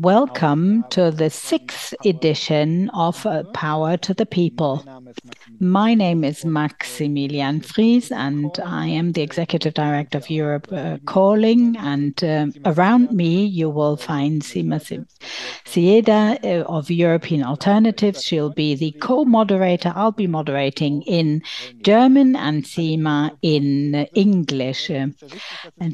welcome to the sixth edition of uh, Power to the People. My name is Maximilian Fries, and I am the Executive Director of Europe uh, Calling. And uh, around me, you will find Sima Sieda of European Alternatives. She'll be the co-moderator. I'll be moderating in German and Sima in English. And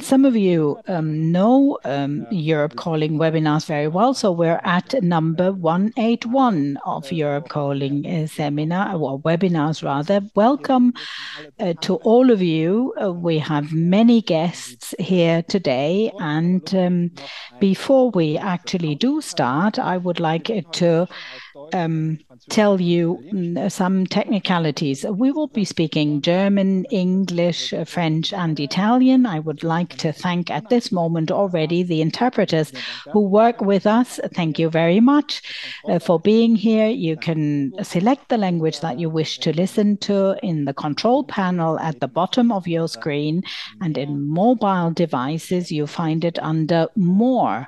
some of you um, know um, Europe Calling webinars very well, so we're at number 181 of Europe Calling uh, seminar uh, or webinars rather. Welcome uh, to all of you. We have many guests here today. And um, before we actually do start, I would like to um, tell you mm, some technicalities. We will be speaking German, English, French, and Italian. I would like to thank at this moment already the interpreters who work with us. Thank you very much uh, for being here. You can select the language that you wish to listen to in the control panel at the bottom of your screen, and in mobile devices, you find it under More.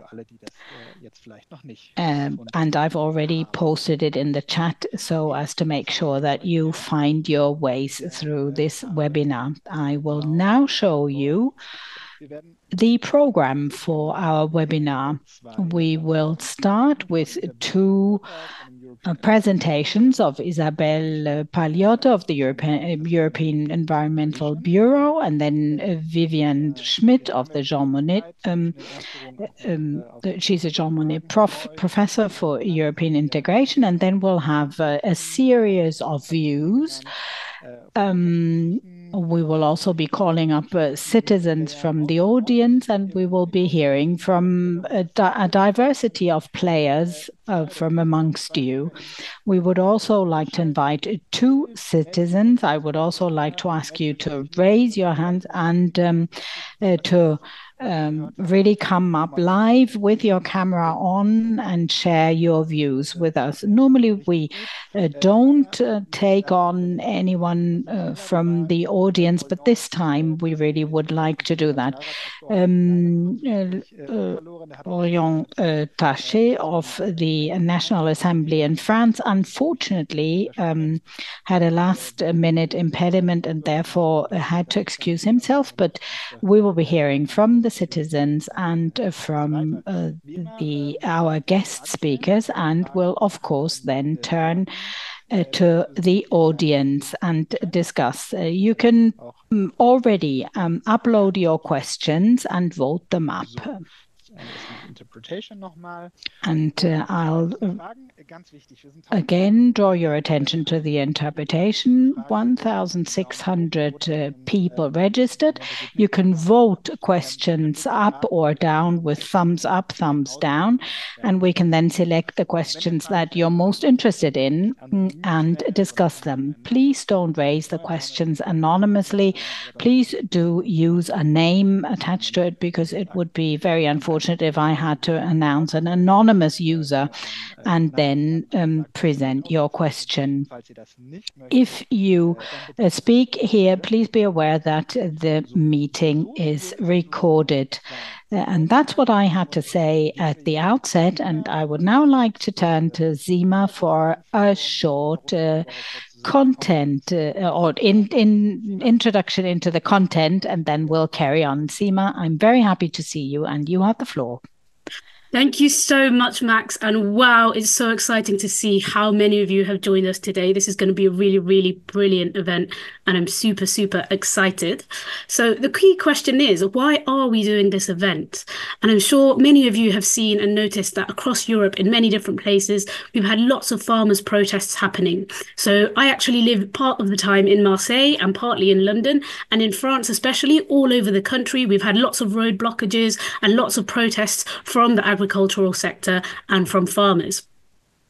Um, and I've already posted it in the chat so as to make sure that you find your ways through this webinar. I will now show you the program for our webinar. We will start with two uh, presentations of Isabel Paliotta of the European European Environmental Bureau, and then uh, Vivien Schmidt of the Jean Monnet. Um, um, she's a Jean Monnet professor for European integration, and then we'll have uh, a series of views. Um, We will also be calling up uh, citizens from the audience, and we will be hearing from a diversity of players uh, from amongst you. We would also like to invite two citizens. I would also like to ask you to raise your hands and um, uh, to Um, really come up live with your camera on and share your views with us. Normally, we uh, don't uh, take on anyone uh, from the audience, but this time we really would like to do that. Um, Florian Tachet of the National Assembly in France, unfortunately, um, had a last-minute impediment and therefore had to excuse himself. But we will be hearing from the citizens and uh, from uh, the our guest speakers, and will of course then turn uh, to the audience and discuss. You can mm, already um, upload your questions and vote them up. Äh, I'll again draw your attention to the interpretation. 1,600 äh, people registered. You can vote questions up or down with thumbs up, thumbs down, and we can then select the questions that you're most interested in mm, and discuss them. Please don't raise the questions anonymously. Please do use a name attached to it because it would be very unfortunate if I had to announce an anonymous user and then um, present your question. If you uh, speak here, please be aware that the meeting is recorded. Uh, and that's what I had to say at the outset, and I would now like to turn to Sima for a short uh, content or introduction into the content, and then we'll carry on. Sima, I'm very happy to see you, and you have the floor. Thank you so much, Max. And wow, it's so exciting to see how many of you have joined us today. This is gonna be a really, really brilliant event, and I'm super super excited. So, the key question is, why are we doing this event? And I'm sure many of you have seen and noticed that across Europe, in many different places, we've had lots of farmers' protests happening. So, I actually live part of the time in Marseille and partly in London, and in France especially, all over the country, we've had lots of road blockages and lots of protests from the agricultural sector and from farmers.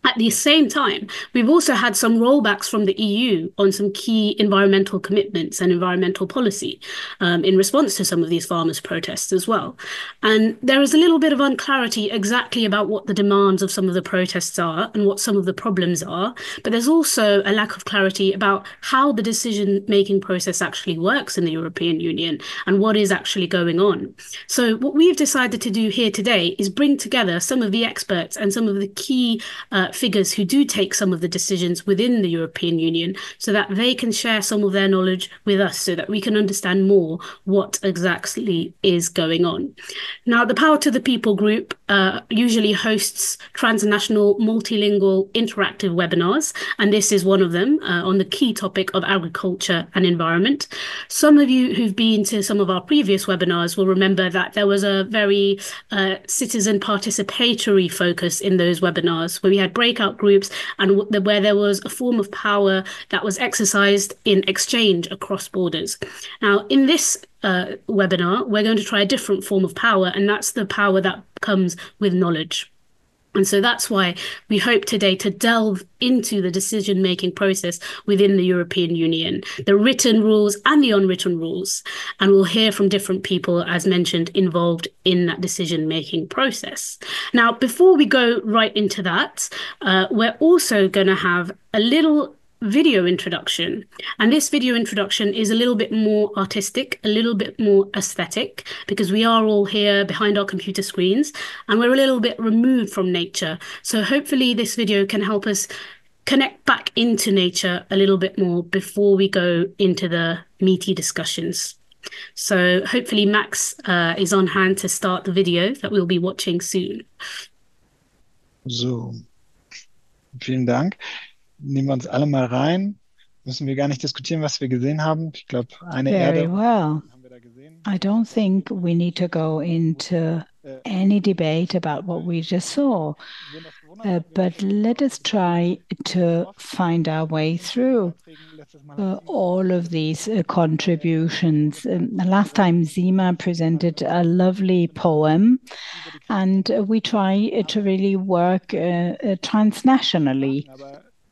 At the same time, we've also had some rollbacks from the EU on some key environmental commitments and environmental policy um, in response to some of these farmers' protests as well. And there is a little bit of unclarity exactly about what the demands of some of the protests are and what some of the problems are. But there's also a lack of clarity about how the decision making process actually works in the European Union and what is actually going on. So, what we've decided to do here today is bring together some of the experts and some of the key uh, figures who do take some of the decisions within the European Union so that they can share some of their knowledge with us so that we can understand more what exactly is going on. Now, the Power to the People group uh, usually hosts transnational multilingual interactive webinars, and this is one of them uh, on the key topic of agriculture and environment. Some of you who've been to some of our previous webinars will remember that there was a very uh, citizen participatory focus in those webinars where we had breakout groups and where there was a form of power that was exercised in exchange across borders. Now, in this uh, webinar, we're going to try a different form of power, and that's the power that comes with knowledge. And so that's why we hope today to delve into the decision making process within the European Union, the written rules and the unwritten rules. And we'll hear from different people, as mentioned, involved in that decision making process. Now, before we go right into that, uh, we're also going to have a little video introduction. And this video introduction is a little bit more artistic, a little bit more aesthetic, because we are all here behind our computer screens and we're a little bit removed from nature. So hopefully this video can help us connect back into nature a little bit more before we go into the meaty discussions. So hopefully Max uh, is on hand to start the video that we'll be watching soon. So, vielen Dank. Nehmen wir uns alle mal rein. Müssen wir gar nicht diskutieren, was wir gesehen haben. Ich glaube, eine Very Erde well. haben wir da gesehen. I don't think we need to go into äh, any debate about what we just saw. Uh, but let us try to find our way through uh, all of these uh, contributions. Um, last time, Sima presented a lovely poem, and we try to really work uh, uh, transnationally.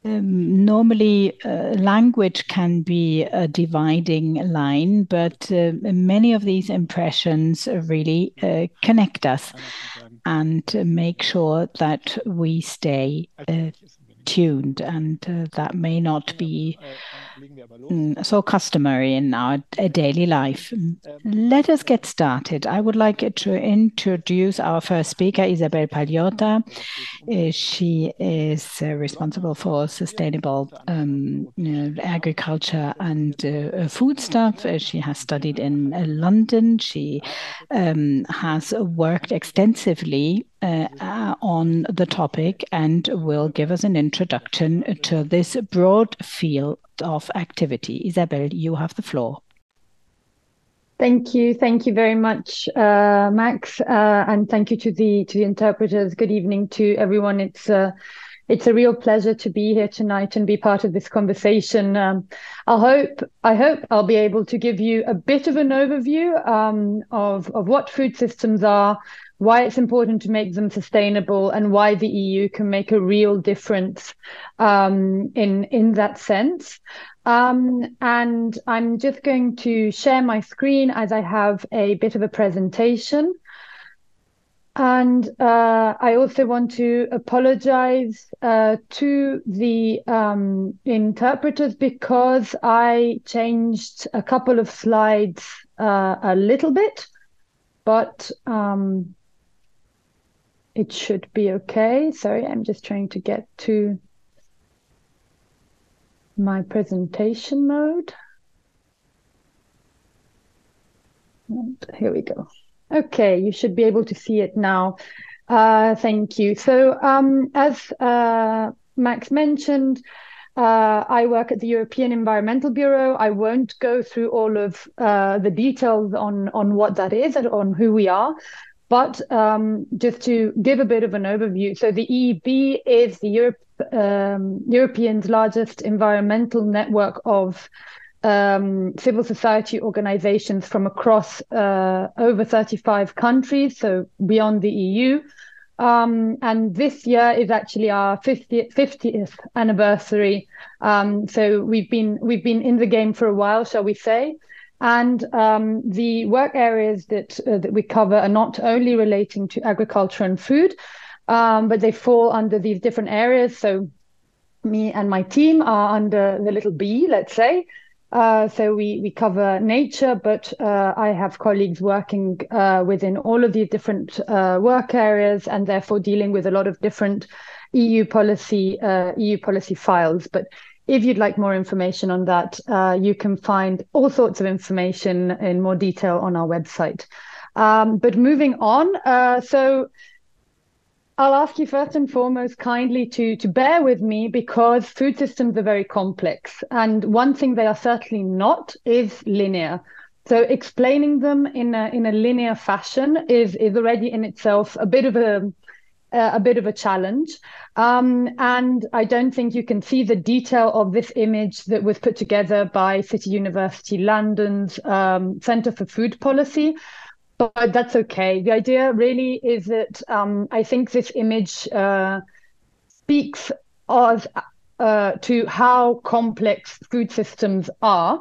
Um, normally, uh, language can be a dividing line, but uh, many of these impressions really uh, connect us and make sure that we stay uh, tuned, and uh, that may not be so customary in our daily life. Let us get started. I would like to introduce our first speaker, Isabel Paliotta. Uh, she is uh, responsible for sustainable um, agriculture and uh, food stuff. Uh, she has studied in uh, London. She um, has worked extensively uh, on the topic and will give us an introduction to this broad field of activity. Isabel, you have the floor. Thank you, thank you very much, uh, Max, uh, and thank you to the to the interpreters. Good evening to everyone. It's uh, it's a real pleasure to be here tonight and be part of this conversation. Um, I hope I hope I'll be able to give you a bit of an overview um, of of what food systems are, why it's important to make them sustainable and why the EU can make a real difference um, in in that sense. Um, and I'm just going to share my screen as I have a bit of a presentation. And uh, I also want to apologize uh, to the um, interpreters because I changed a couple of slides uh, a little bit, but um, it should be okay. Sorry, I'm just trying to get to my presentation mode. And here we go. Okay, you should be able to see it now. Uh, thank you. So um, as uh, Max mentioned, uh, I work at the European Environmental Bureau. I won't go through all of uh, the details on, on what that is and on who we are, but um, just to give a bit of an overview, so the EEB is the Europe, um, European's largest environmental network of um, civil society organizations from across uh, over 35 countries, so beyond the EU. Um, and this year is actually our 50th, 50th anniversary. Um, so we've been we've been in the game for a while, shall we say? And um, the work areas that uh, that we cover are not only relating to agriculture and food, um, but they fall under these different areas. So me and my team are under the little B, let's say. Uh, so we we cover nature, but uh, I have colleagues working uh, within all of these different uh, work areas, and therefore dealing with a lot of different EU policy uh, EU policy files. But if you'd like more information on that, you can find all sorts of information in more detail on our website. Um, but moving on, so I'll ask you first and foremost kindly to, to bear with me because food systems are very complex. And one thing they are certainly not is linear. So explaining them in a, in a linear fashion is, is already in itself a bit of a, a bit of a challenge. Um, and I don't think you can see the detail of this image that was put together by City University London's um, Center for Food Policy but that's okay. The idea really is that um, I think this image uh, speaks of, uh, to how complex food systems are.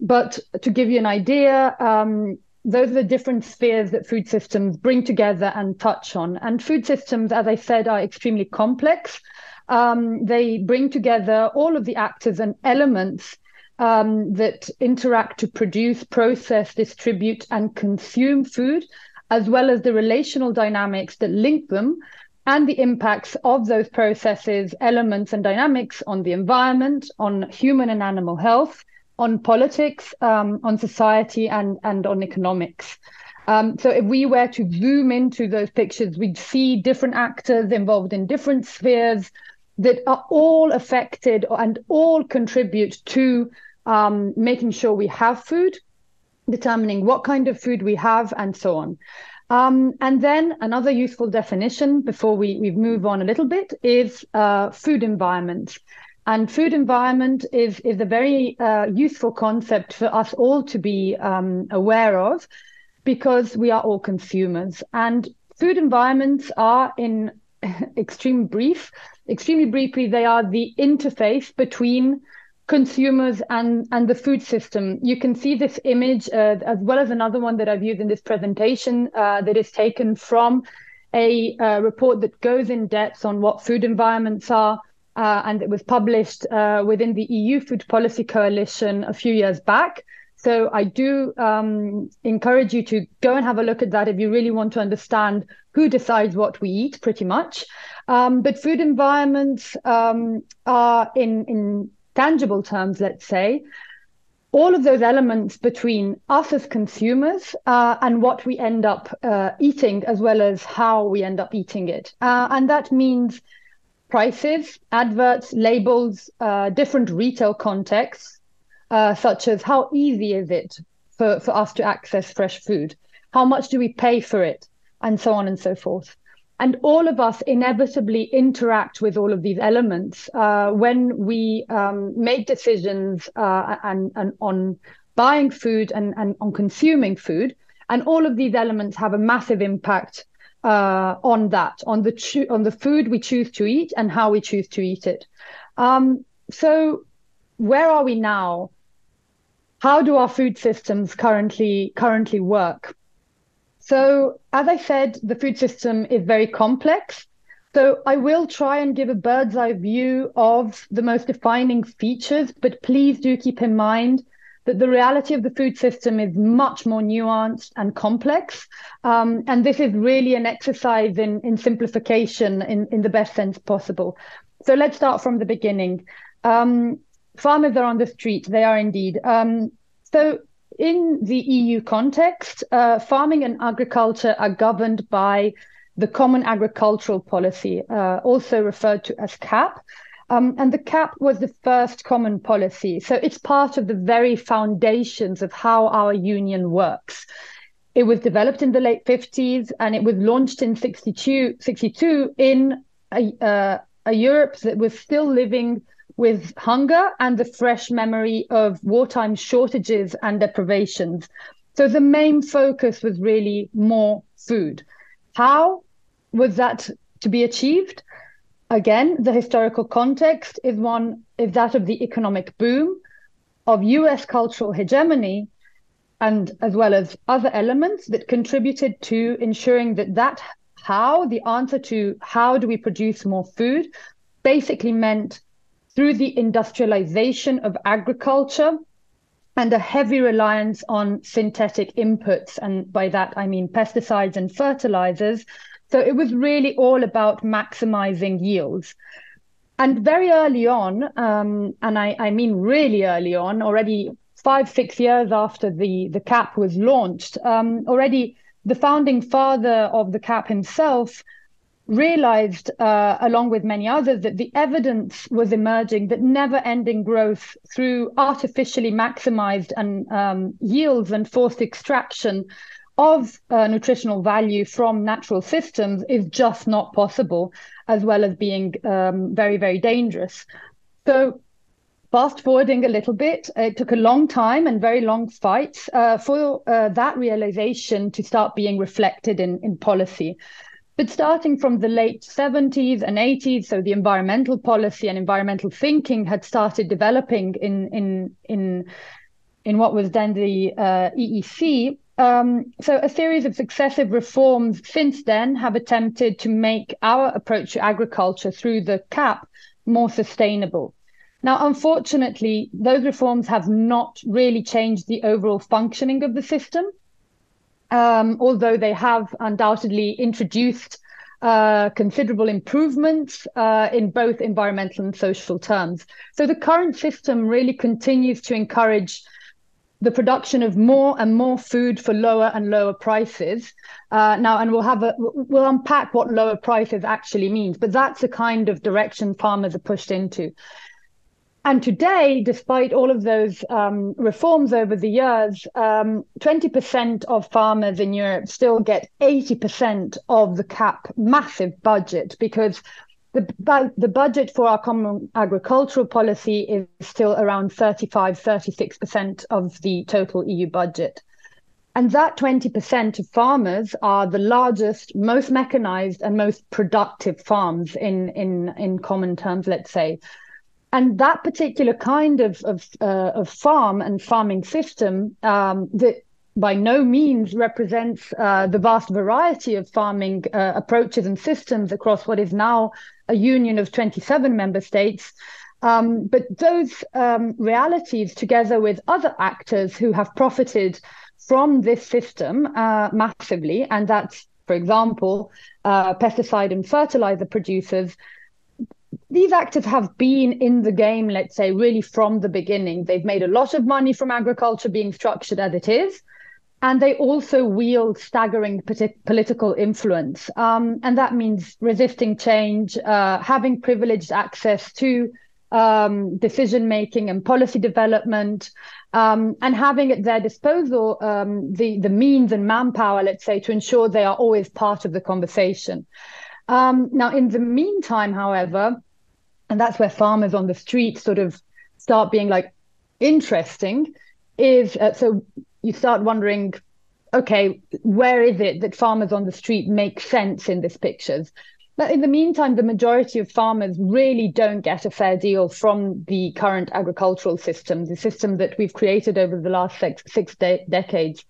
But to give you an idea, um, those are the different spheres that food systems bring together and touch on. And food systems, as I said, are extremely complex. Um, they bring together all of the actors and elements um, that interact to produce, process, distribute, and consume food, as well as the relational dynamics that link them and the impacts of those processes, elements, and dynamics on the environment, on human and animal health, on politics, um, on society, and, and on economics. Um, so if we were to zoom into those pictures, we'd see different actors involved in different spheres that are all affected and all contribute to um, making sure we have food, determining what kind of food we have, and so on. Um, and then another useful definition before we, we move on a little bit is uh, food environment. And food environment is, is a very uh, useful concept for us all to be um, aware of because we are all consumers. And food environments are in extreme brief, extremely briefly, they are the interface between consumers and and the food system. You can see this image uh, as well as another one that I've used in this presentation uh, that is taken from a uh, report that goes in depth on what food environments are. Uh, and it was published uh, within the EU Food Policy Coalition a few years back. So I do um, encourage you to go and have a look at that if you really want to understand who decides what we eat, pretty much. Um, but food environments um, are in in tangible terms, let's say, all of those elements between us as consumers uh, and what we end up uh, eating, as well as how we end up eating it. Uh, and that means prices, adverts, labels, uh, different retail contexts, uh, such as how easy is it for, for us to access fresh food? How much do we pay for it? And so on and so forth. And all of us inevitably interact with all of these elements uh, when we um, make decisions uh, and, and on buying food and, and on consuming food. And all of these elements have a massive impact uh, on that, on the cho- on the food we choose to eat and how we choose to eat it. Um, so, where are we now? How do our food systems currently currently work? So, as I said, the food system is very complex. So, I will try and give a bird's eye view of the most defining features, but please do keep in mind that the reality of the food system is much more nuanced and complex. Um, and this is really an exercise in, in simplification in, in the best sense possible. So, let's start from the beginning. Um, farmers are on the street, they are indeed. Um, so, in the EU context, uh, farming and agriculture are governed by the Common Agricultural Policy, uh, also referred to as CAP. Um, and the CAP was the first common policy. So it's part of the very foundations of how our union works. It was developed in the late 50s and it was launched in 62, 62 in a, uh, a Europe that was still living with hunger and the fresh memory of wartime shortages and deprivations. So the main focus was really more food. How? was that to be achieved? Again, the historical context is one is that of the economic boom, of US cultural hegemony, and as well as other elements that contributed to ensuring that that how the answer to how do we produce more food basically meant through the industrialization of agriculture and a heavy reliance on synthetic inputs. And by that, I mean pesticides and fertilizers. So it was really all about maximizing yields. And very early on, um, and I, I mean really early on, already five, six years after the, the CAP was launched, um, already the founding father of the CAP himself realized, uh, along with many others, that the evidence was emerging that never ending growth through artificially maximized and um, yields and forced extraction of uh, nutritional value from natural systems is just not possible, as well as being um, very, very dangerous. So, fast forwarding a little bit, it took a long time and very long fights uh, for uh, that realization to start being reflected in, in policy. But starting from the late 70s and 80s, so the environmental policy and environmental thinking had started developing in in in in what was then the uh, EEC. Um, so a series of successive reforms since then have attempted to make our approach to agriculture through the CAP more sustainable. Now, unfortunately, those reforms have not really changed the overall functioning of the system um, although they have undoubtedly introduced uh, considerable improvements uh, in both environmental and social terms. So the current system really continues to encourage the production of more and more food for lower and lower prices. Uh, now, and we'll have a we'll unpack what lower prices actually means, but that's the kind of direction farmers are pushed into. And today, despite all of those um, reforms over the years, um, 20% of farmers in Europe still get 80% of the CAP massive budget because the, the budget for our common agricultural policy is still around 35, 36% of the total EU budget. And that 20% of farmers are the largest, most mechanized, and most productive farms in, in, in common terms, let's say and that particular kind of of, uh, of farm and farming system um, that by no means represents uh, the vast variety of farming uh, approaches and systems across what is now a union of 27 member states. Um, but those um, realities, together with other actors who have profited from this system uh, massively, and that's, for example, uh, pesticide and fertilizer producers, these actors have been in the game, let's say, really from the beginning. They've made a lot of money from agriculture being structured as it is. And they also wield staggering political influence. Um, and that means resisting change, uh, having privileged access to um, decision making and policy development, um, and having at their disposal um, the, the means and manpower, let's say, to ensure they are always part of the conversation. Um, now, in the meantime, however, and that's where farmers on the street sort of start being like interesting, is uh, so you start wondering, okay, where is it that farmers on the street make sense in these pictures? But in the meantime, the majority of farmers really don't get a fair deal from the current agricultural system, the system that we've created over the last six, six de- decades.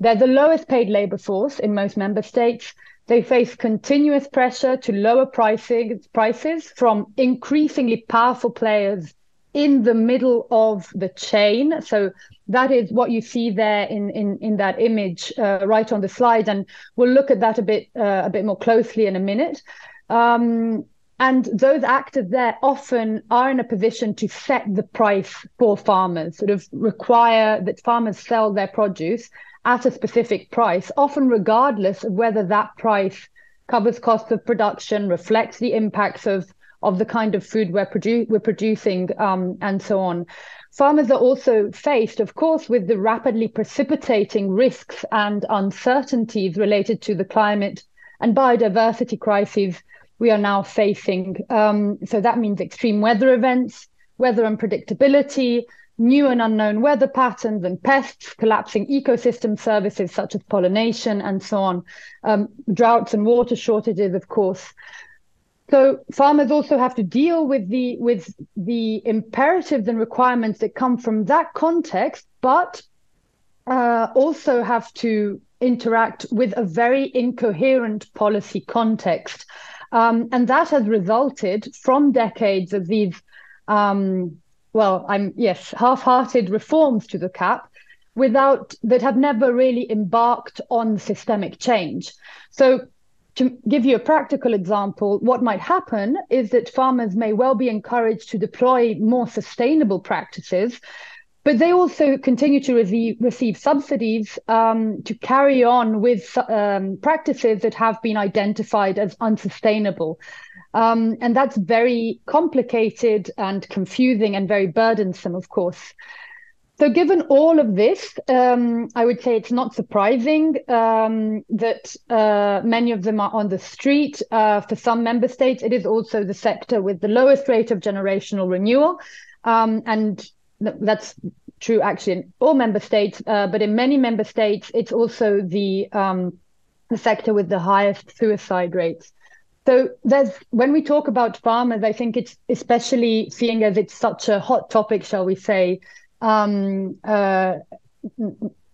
They're the lowest paid labor force in most member states. They face continuous pressure to lower prices, prices from increasingly powerful players in the middle of the chain. So that is what you see there in in, in that image uh, right on the slide, and we'll look at that a bit uh, a bit more closely in a minute. Um, and those actors there often are in a position to set the price for farmers, sort of require that farmers sell their produce at a specific price, often regardless of whether that price covers costs of production, reflects the impacts of of the kind of food we're, produ- we're producing, um, and so on. Farmers are also faced, of course, with the rapidly precipitating risks and uncertainties related to the climate and biodiversity crises we are now facing. Um, so that means extreme weather events, weather unpredictability, new and unknown weather patterns and pests, collapsing ecosystem services such as pollination and so on, um, droughts and water shortages, of course. So farmers also have to deal with the with the imperatives and requirements that come from that context, but uh, also have to interact with a very incoherent policy context. Um, and that has resulted from decades of these, um, well, I'm yes, half-hearted reforms to the CAP, without that have never really embarked on systemic change. So to give you a practical example, what might happen is that farmers may well be encouraged to deploy more sustainable practices, but they also continue to receive, receive subsidies um, to carry on with um, practices that have been identified as unsustainable. Um, and that's very complicated and confusing and very burdensome, of course. So, given all of this, um, I would say it's not surprising um, that uh, many of them are on the street. Uh, for some member states, it is also the sector with the lowest rate of generational renewal. Um, and that's true actually in all member states, uh, but in many member states, it's also the um, the sector with the highest suicide rates. So there's when we talk about farmers, I think it's especially seeing as it's such a hot topic, shall we say, um, uh,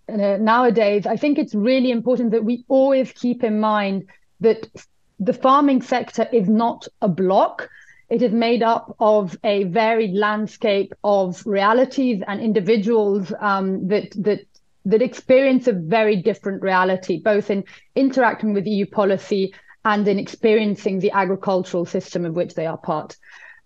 nowadays. I think it's really important that we always keep in mind that the farming sector is not a block. It is made up of a varied landscape of realities and individuals um, that that that experience a very different reality, both in interacting with EU policy and in experiencing the agricultural system of which they are part.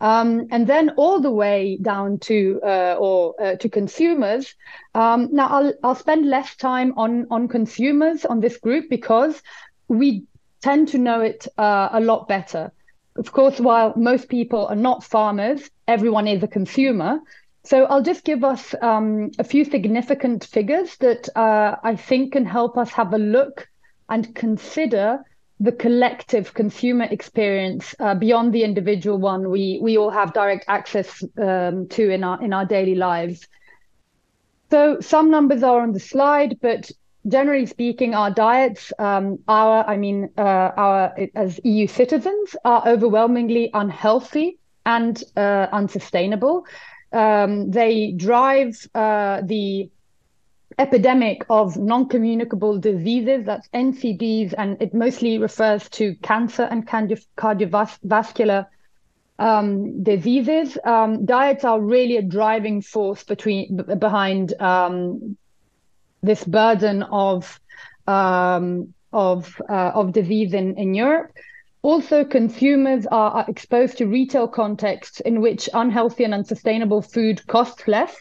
Um, and then all the way down to uh, or uh, to consumers. Um, now I'll I'll spend less time on on consumers on this group because we tend to know it uh, a lot better of course, while most people are not farmers, everyone is a consumer. So I'll just give us um, a few significant figures that uh, I think can help us have a look and consider the collective consumer experience uh, beyond the individual one we we all have direct access um, to in our in our daily lives. So some numbers are on the slide, but generally speaking, our diets, um, our, I mean, uh, our as EU citizens, are overwhelmingly unhealthy and uh, unsustainable. Um, they drive uh, the epidemic of non-communicable diseases, that's NCDs, and it mostly refers to cancer and cardiovascular um, diseases. Um, diets are really a driving force between behind um, this burden of um, of uh, of disease in, in Europe. Also, consumers are exposed to retail contexts in which unhealthy and unsustainable food costs less,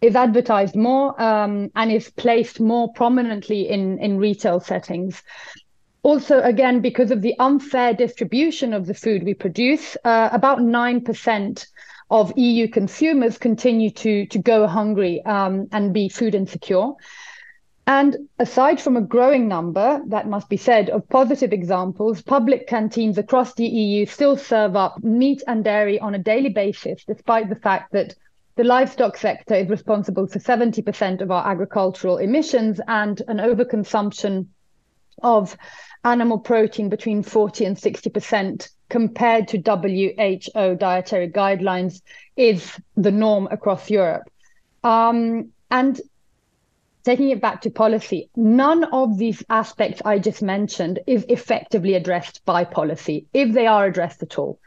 is advertised more, um, and is placed more prominently in, in retail settings. Also, again, because of the unfair distribution of the food we produce, uh, about 9% of EU consumers continue to, to go hungry um, and be food insecure. And aside from a growing number, that must be said, of positive examples, public canteens across the EU still serve up meat and dairy on a daily basis, despite the fact that the livestock sector is responsible for 70% of our agricultural emissions and an overconsumption of animal protein between 40 and 60% compared to WHO dietary guidelines is the norm across Europe. Um, and taking it back to policy, none of these aspects I just mentioned is effectively addressed by policy, if they are addressed at all.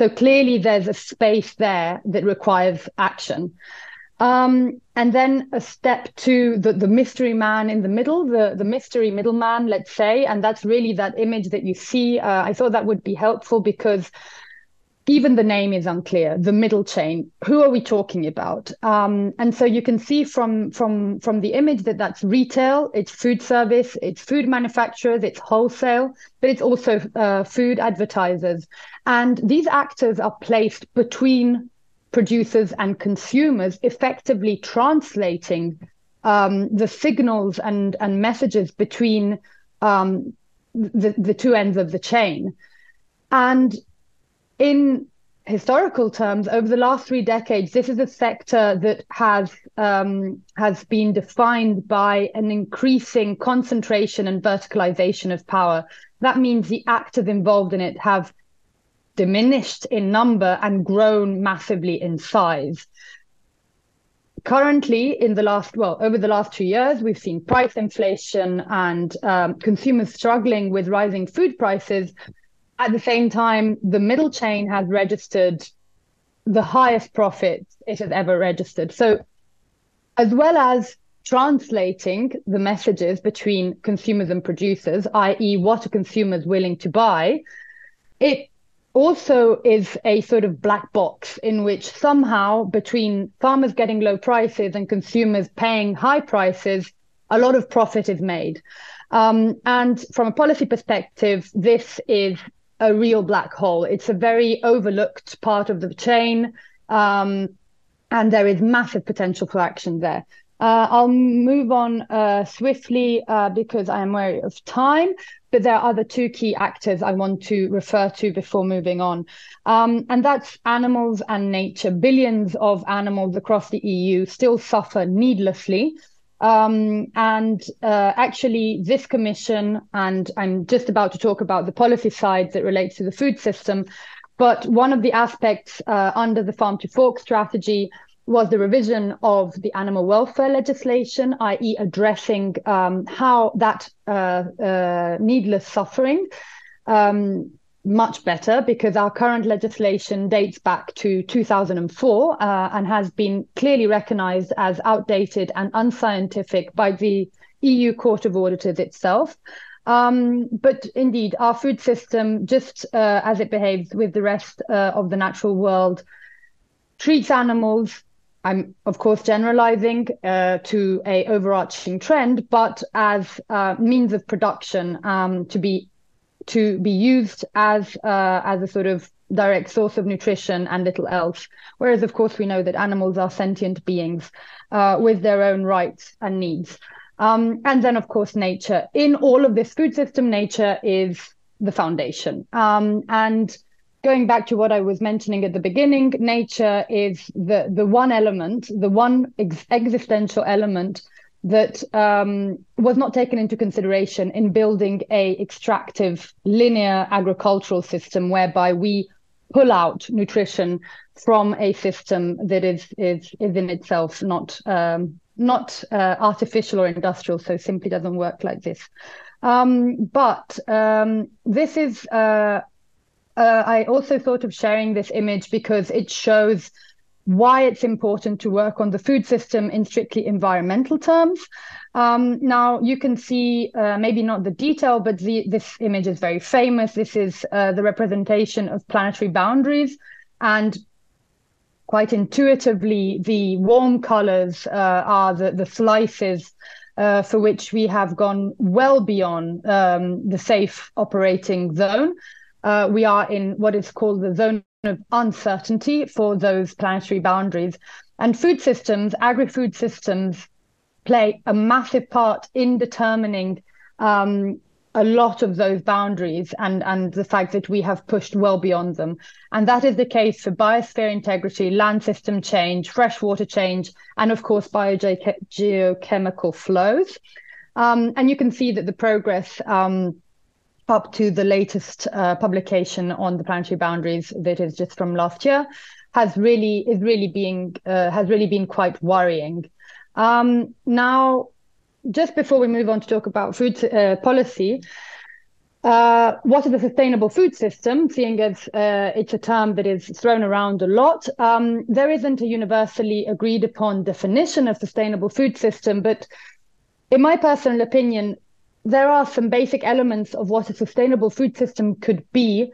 So clearly, there's a space there that requires action. Um, and then a step to the, the mystery man in the middle, the, the mystery middleman, let's say. And that's really that image that you see. Uh, I thought that would be helpful because even the name is unclear the middle chain who are we talking about? Um, and so you can see from from from the image that that's retail it's food service it's food manufacturers it's wholesale but it's also uh, food advertisers. And these actors are placed between producers and consumers effectively translating um, the signals and and messages between um, the, the two ends of the chain. And in historical terms, over the last three decades, this is a sector that has um, has been defined by an increasing concentration and verticalization of power. That means the actors involved in it have diminished in number and grown massively in size. Currently, in the last, well, over the last two years, we've seen price inflation and um, consumers struggling with rising food prices. At the same time, the middle chain has registered the highest profits it has ever registered. So, as well as translating the messages between consumers and producers, i.e., what are consumers willing to buy, it also is a sort of black box in which somehow between farmers getting low prices and consumers paying high prices, a lot of profit is made. Um, and from a policy perspective, this is a real black hole. It's a very overlooked part of the chain. Um, and there is massive potential for action there. Uh, I'll move on uh, swiftly uh, because I am wary of time, but there are other two key actors I want to refer to before moving on. Um, and that's animals and nature. Billions of animals across the EU still suffer needlessly. Um, and uh, actually, this commission, and I'm just about to talk about the policy side that relates to the food system, but one of the aspects uh, under the Farm to Fork strategy was the revision of the animal welfare legislation, i.e., addressing um, how that uh, uh, needless suffering um, much better because our current legislation dates back to 2004 uh, and has been clearly recognized as outdated and unscientific by the EU Court of Auditors itself. Um, but indeed, our food system, just uh, as it behaves with the rest uh, of the natural world, treats animals I'm of course generalizing uh, to a overarching trend, but as uh, means of production um, to be to be used as uh, as a sort of direct source of nutrition and little else. Whereas of course we know that animals are sentient beings uh, with their own rights and needs. Um, and then of course nature. In all of this food system, nature is the foundation. Um, and going back to what I was mentioning at the beginning, nature is the the one element, the one ex- existential element that um, was not taken into consideration in building a extractive linear agricultural system whereby we pull out nutrition from a system that is is is in itself not um, not uh, artificial or industrial, so simply doesn't work like this. Um, but um, this is uh, uh, I also thought of sharing this image because it shows why it's important to work on the food system in strictly environmental terms. Um, now you can see uh, maybe not the detail, but the, this image is very famous. This is uh, the representation of planetary boundaries, and quite intuitively, the warm colors uh, are the, the slices uh, for which we have gone well beyond um, the safe operating zone uh, we are in what is called the zone of uncertainty for those planetary boundaries. And food systems, agri food systems, play a massive part in determining um, a lot of those boundaries and, and the fact that we have pushed well beyond them. And that is the case for biosphere integrity, land system change, freshwater change, and of course, biogeochemical flows. Um, and you can see that the progress um, up to the latest uh, publication on the planetary boundaries that is just from last year has really is really being uh, has really been quite worrying. Um, now, just before we move on to talk about food uh, policy, uh, what is a sustainable food system? Seeing as uh, it's a term that is thrown around a lot, um, there isn't a universally agreed upon definition of sustainable food system. But in my personal opinion, there are some basic elements of what a sustainable food system could be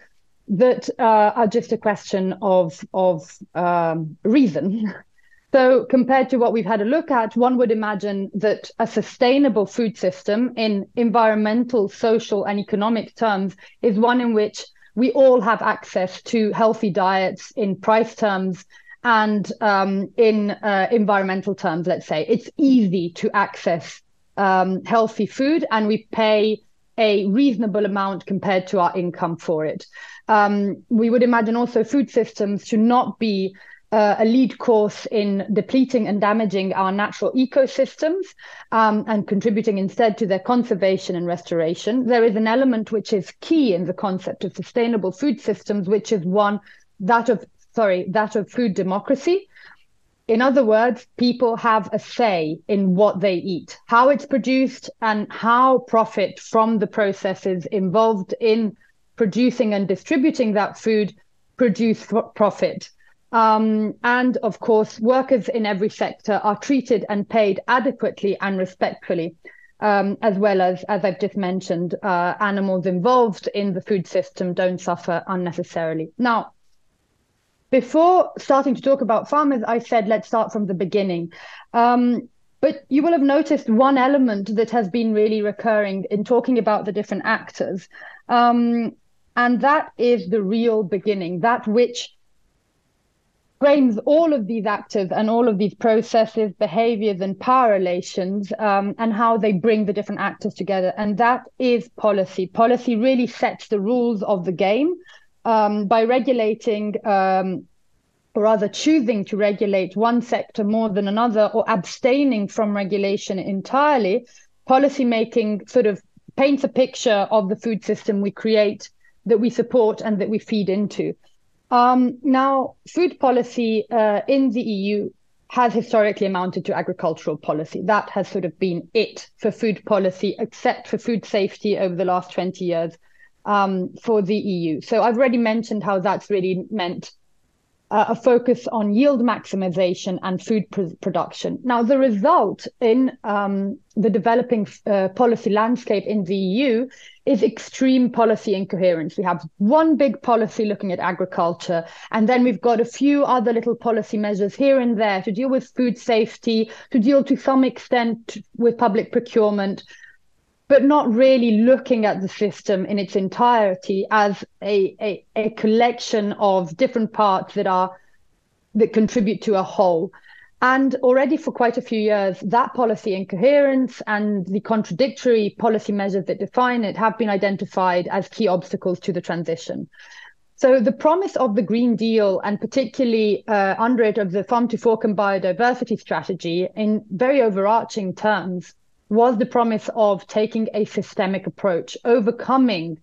that uh, are just a question of of um, reason. So compared to what we've had a look at, one would imagine that a sustainable food system in environmental, social, and economic terms is one in which we all have access to healthy diets in price terms and um, in uh, environmental terms, let's say. It's easy to access um, healthy food and we pay a reasonable amount compared to our income for it. Um, we would imagine also food systems should not be uh, a lead course in depleting and damaging our natural ecosystems um, and contributing instead to their conservation and restoration. There is an element which is key in the concept of sustainable food systems, which is one that of sorry that of food democracy. In other words, people have a say in what they eat, how it's produced, and how profit from the processes involved in producing and distributing that food produce profit. Um, and of course, workers in every sector are treated and paid adequately and respectfully, um, as well as, as I've just mentioned, uh, animals involved in the food system don't suffer unnecessarily. Now, before starting to talk about farmers, I said let's start from the beginning. Um, but you will have noticed one element that has been really recurring in talking about the different actors. Um, and that is the real beginning, that which frames all of these actors and all of these processes, behaviors, and power relations, um, and how they bring the different actors together. And that is policy. Policy really sets the rules of the game um, by regulating. Um, or rather choosing to regulate one sector more than another or abstaining from regulation entirely, policymaking sort of paints a picture of the food system we create, that we support, and that we feed into. Um, now, food policy uh, in the EU has historically amounted to agricultural policy. That has sort of been it for food policy, except for food safety over the last 20 years um, for the EU. So I've already mentioned how that's really meant uh, a focus on yield maximization and food pr- production. Now, the result in um, the developing uh, policy landscape in the EU is extreme policy incoherence. We have one big policy looking at agriculture, and then we've got a few other little policy measures here and there to deal with food safety, to deal to some extent with public procurement, but not really looking at the system in its entirety as a, a, a collection of different parts that are that contribute to a whole. And already for quite a few years, that policy incoherence and the contradictory policy measures that define it have been identified as key obstacles to the transition. So the promise of the Green Deal, and particularly uh, under it of the Farm to Fork and biodiversity strategy, in very overarching terms, was the promise of taking a systemic approach, overcoming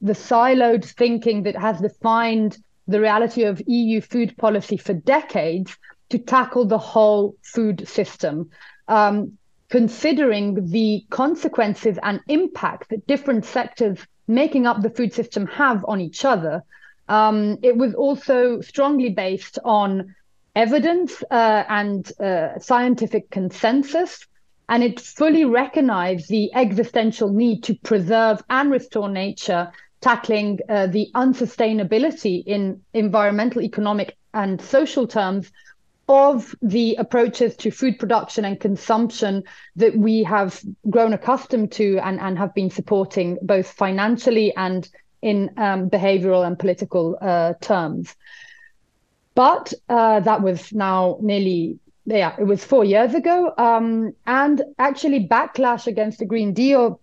the siloed thinking that has defined the reality of EU food policy for decades to tackle the whole food system, um, considering the consequences and impact that different sectors making up the food system have on each other. Um, it was also strongly based on evidence uh, and uh, scientific consensus and it fully recognized the existential need to preserve and restore nature, tackling uh, the unsustainability in environmental, economic, and social terms of the approaches to food production and consumption that we have grown accustomed to and, and have been supporting both financially and in um, behavioral and political uh, terms. But uh, that was now nearly yeah, it was four years ago. Um, and actually, backlash against the Green Deal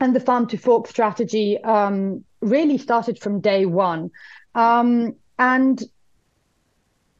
and the farm to fork strategy um, really started from day one. Um, and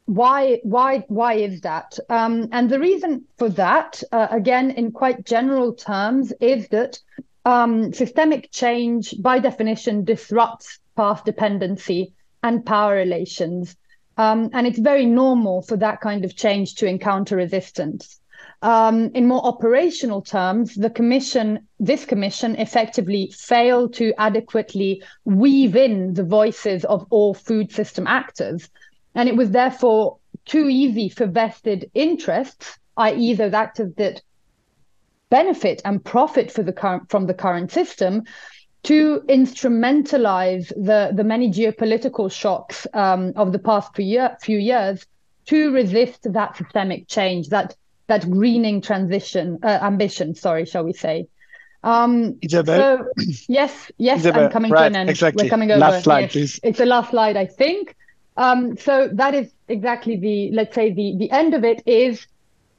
why why why is that um, and the reason for that uh, again in quite general terms is that um, systemic change by definition disrupts path dependency and power relations um, and it's very normal for that kind of change to encounter resistance. Um, in more operational terms, the commission, this commission effectively failed to adequately weave in the voices of all food system actors. And it was therefore too easy for vested interests, i.e., those actors that benefit and profit the current, from the current system, to instrumentalize the, the many geopolitical shocks um, of the past few, year, few years to resist that systemic change, that that greening transition uh, ambition, sorry, shall we say? Um, Isabel, so, yes, yes, Isabel, I'm coming right, to an end. Exactly. We're coming over. Last slide, yes. please. It's the last slide, I think. Um, so that is exactly the let's say the the end of it is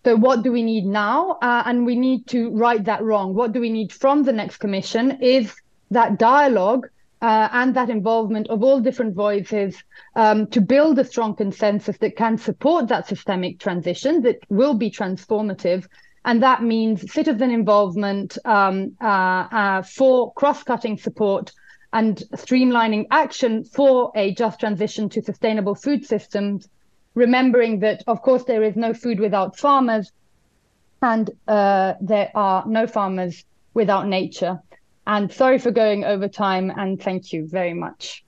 so what do we need now? Uh, and we need to right that wrong. What do we need from the next commission is that dialogue uh, and that involvement of all different voices um, to build a strong consensus that can support that systemic transition that will be transformative. And that means citizen involvement um, uh, uh, for cross cutting support and streamlining action for a just transition to sustainable food systems, remembering that, of course, there is no food without farmers and uh, there are no farmers without nature. And sorry for going over time and thank you very much.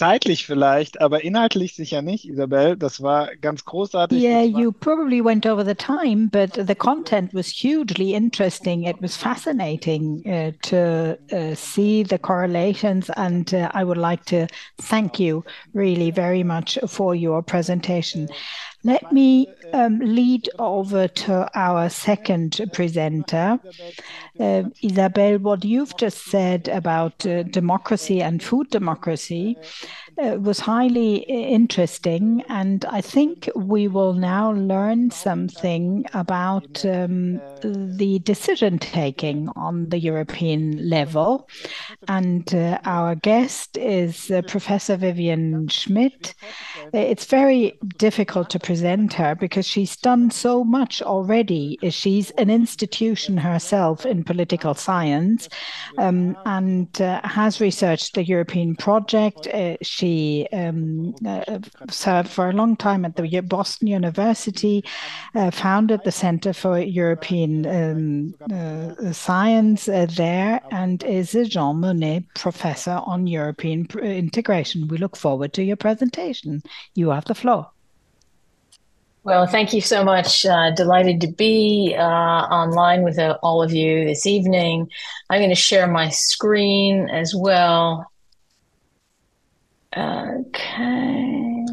zeitlich vielleicht, aber inhaltlich sicher nicht, Isabel. Das war ganz großartig. Yeah, you probably went over the time, but the content was hugely interesting. It was fascinating uh, to uh, see the correlations, and uh, I would like to thank you really very much for your presentation. Let me um, lead over to our second presenter. Uh, Isabel, what you've just said about uh, democracy and food democracy was highly interesting. And I think we will now learn something about um, the decision taking on the European level. And uh, our guest is uh, Professor Vivien Schmidt. It's very difficult to present her because she's done so much already. She's an institution herself in political science um, and uh, has researched the European project. Uh, she um, uh, served for a long time at the Boston University, uh, founded the Center for European um, uh, Science uh, there, and is a Jean Monnet Professor on European Integration. We look forward to your presentation. You have the floor. Well, thank you so much. Uh, delighted to be uh, online with uh, all of you this evening. I'm going to share my screen as well. Okay.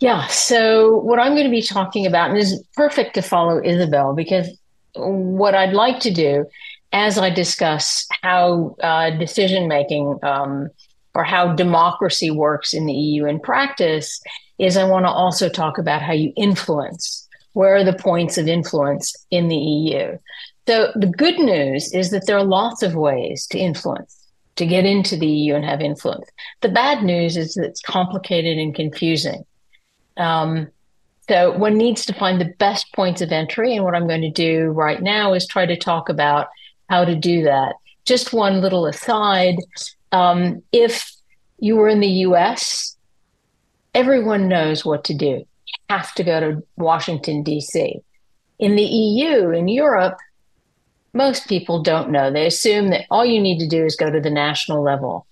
Yeah, so what I'm going to be talking about, and is perfect to follow Isabel, because what I'd like to do as I discuss how uh, decision making um, or how democracy works in the EU in practice is I want to also talk about how you influence. Where are the points of influence in the EU? So the good news is that there are lots of ways to influence, to get into the EU and have influence. The bad news is that it's complicated and confusing. Um, so one needs to find the best points of entry. And what I'm going to do right now is try to talk about how to do that. Just one little aside. Um, if you were in the US, everyone knows what to do. You have to go to Washington, D.C. In the EU, in Europe, most people don't know. They assume that all you need to do is go to the national level.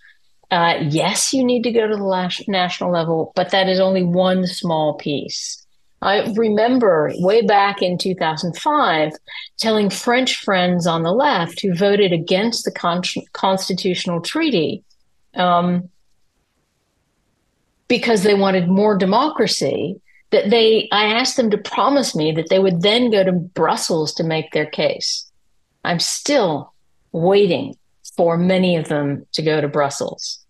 Uh, yes, you need to go to the national level, but that is only one small piece. I remember way back in 2005 telling French friends on the left who voted against the con- constitutional treaty um, because they wanted more democracy that they I asked them to promise me that they would then go to Brussels to make their case. I'm still waiting for many of them to go to Brussels.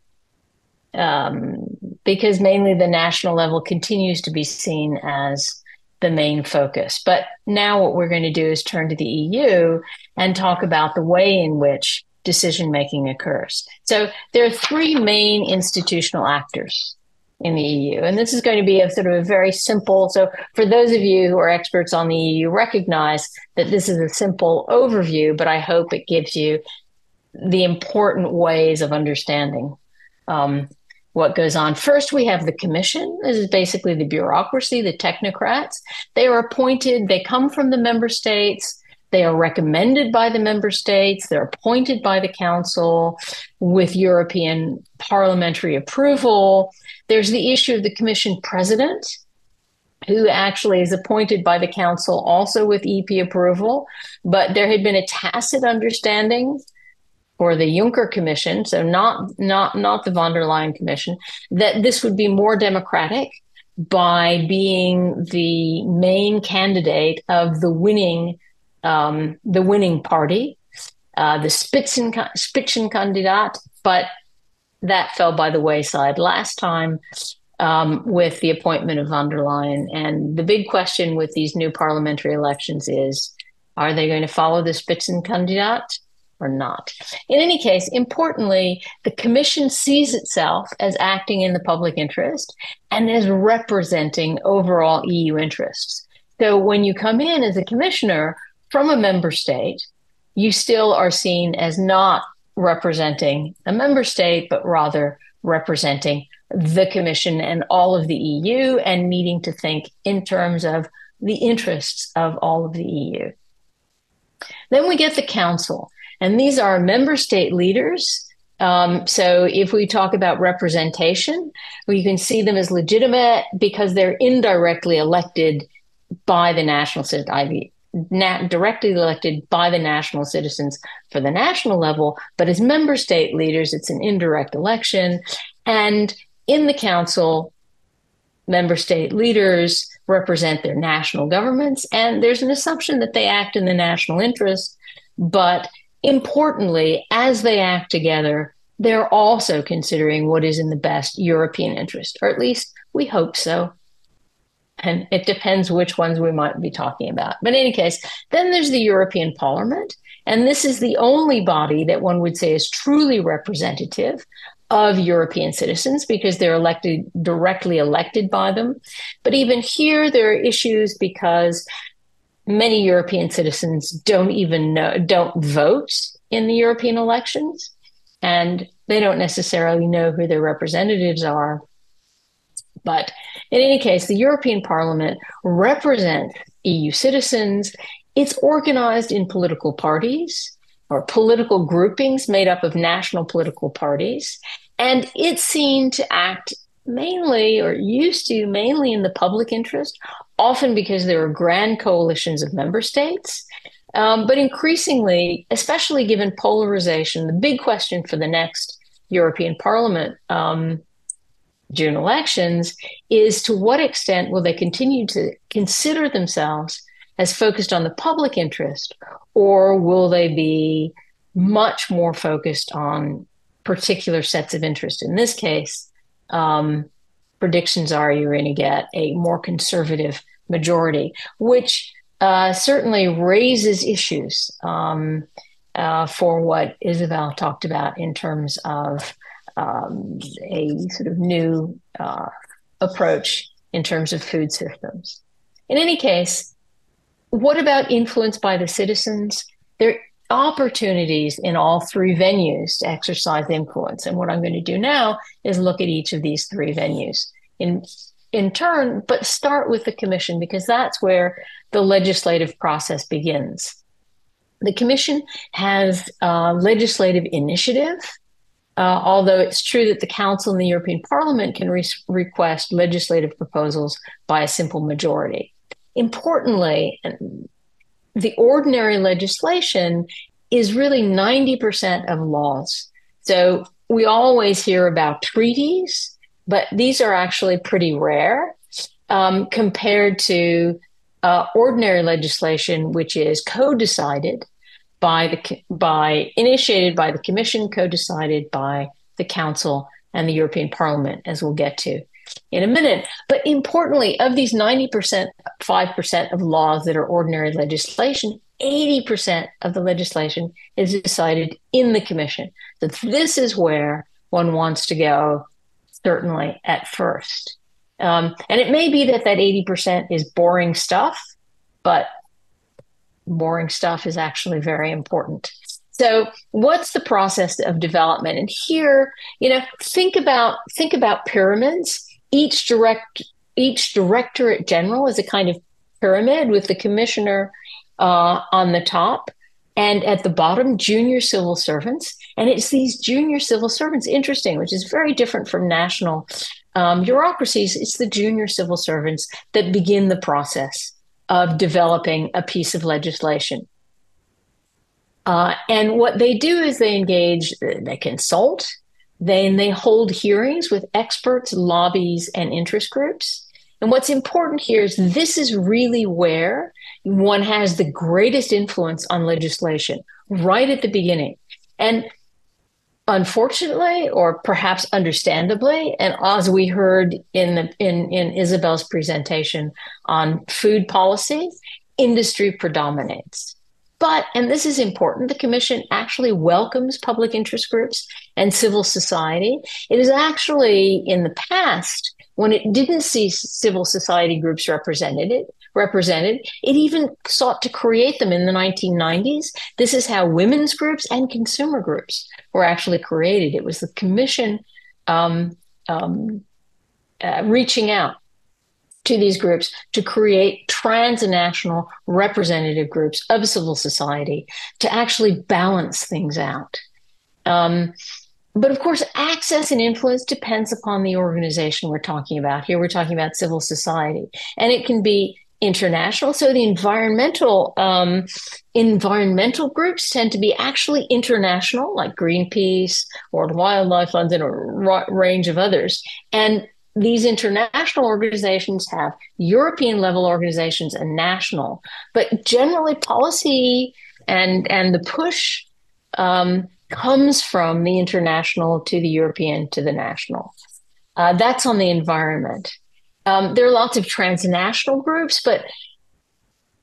Um, because mainly the national level continues to be seen as the main focus. But now what we're going to do is turn to the EU and talk about the way in which decision making occurs. So there are three main institutional actors in the EU. And this is going to be a sort of a very simple. So, for those of you who are experts on the EU, recognize that this is a simple overview, but I hope it gives you the important ways of understanding um, what goes on. First, we have the Commission. This is basically the bureaucracy, the technocrats. They are appointed, they come from the member states. They are recommended by the member states. They're appointed by the Council with European parliamentary approval. There's the issue of the Commission president, who actually is appointed by the Council also with EP approval. But there had been a tacit understanding for the Juncker Commission, so not not not the von der Leyen Commission, that this would be more democratic by being the main candidate of the winning um, the winning party, uh, the Spitzen Spitzenkandidat, but that fell by the wayside last time um, with the appointment of von der Leyen. And the big question with these new parliamentary elections is Are they going to follow the Spitzenkandidat or not? In any case, importantly, the Commission sees itself as acting in the public interest and as representing overall EU interests. So when you come in as a commissioner from a member state, you still are seen as not representing a member state, but rather representing the Commission and all of the EU and needing to think in terms of the interests of all of the EU. Then we get the Council, and these are member state leaders. Um, so if we talk about representation, we can see them as legitimate because they're indirectly elected by the national nat- directly elected by the national citizens for the national level, but as member state leaders, it's an indirect election. And in the council, member state leaders represent their national governments, and there's an assumption that they act in the national interest. But importantly, as they act together, they're also considering what is in the best European interest, or at least we hope so and it depends which ones we might be talking about. But in any case, then there's the European Parliament, and this is the only body that one would say is truly representative of European citizens because they're elected directly elected by them. But even here, there are issues because many European citizens don't even know, don't vote in the European elections, and they don't necessarily know who their representatives are. But in any case, the European Parliament represents EU citizens. It's organized in political parties or political groupings made up of national political parties. And it's seen to act mainly or used to mainly in the public interest, often because there are grand coalitions of member states. Um, but increasingly, especially given polarization, the big question for the next European Parliament um, June elections is to what extent will they continue to consider themselves as focused on the public interest, or will they be much more focused on particular sets of interest? In this case, um, predictions are you're going to get a more conservative majority, which uh, certainly raises issues um, uh, for what Isabel talked about in terms of um, a sort of new uh, approach in terms of food systems. In any case, what about influence by the citizens? There are opportunities in all three venues to exercise influence. And what I'm going to do now is look at each of these three venues in in turn, but start with the commission because that's where the legislative process begins. The commission has uh, legislative initiative uh, although it's true that the Council and the European Parliament can re- request legislative proposals by a simple majority. Importantly, the ordinary legislation is really 90% of laws. So we always hear about treaties, but these are actually pretty rare um, compared to uh, ordinary legislation, which is co decided by the by initiated by the Commission, co-decided by the Council and the European Parliament, as we'll get to in a minute. But importantly, of these 90%, 5% of laws that are ordinary legislation, 80% of the legislation is decided in the Commission. So this is where one wants to go, certainly at first. Um, and it may be that that 80% is boring stuff, but boring stuff is actually very important. So, what's the process of development? And here, you know, think about think about pyramids. Each direct each directorate general is a kind of pyramid with the commissioner uh, on the top, and at the bottom, junior civil servants. And it's these junior civil servants, interesting, which is very different from national um, bureaucracies. It's the junior civil servants that begin the process of developing a piece of legislation. Uh, and what they do is they engage, they consult, then they hold hearings with experts, lobbies, and interest groups. And what's important here is this is really where one has the greatest influence on legislation right at the beginning. And unfortunately, or perhaps understandably, and as we heard in the in, in Isabel's presentation on food policy, industry predominates. But, and this is important, the Commission actually welcomes public interest groups and civil society. It is actually in the past, when it didn't see civil society groups represented, it represented, it even sought to create them in the 1990s. This is how women's groups and consumer groups were actually created. It was the Commission um, um, uh, reaching out to these groups to create transnational representative groups of civil society to actually balance things out. Um, but of course, access and influence depends upon the organization we're talking about. Here we're talking about civil society, and it can be international. So the environmental um, environmental groups tend to be actually international, like Greenpeace, World Wildlife Fund, and a range of others. And these international organizations have European level organizations and national, but generally policy and and the push um, comes from the international to the European to the national. Uh, that's on the environment. Um, there are lots of transnational groups, but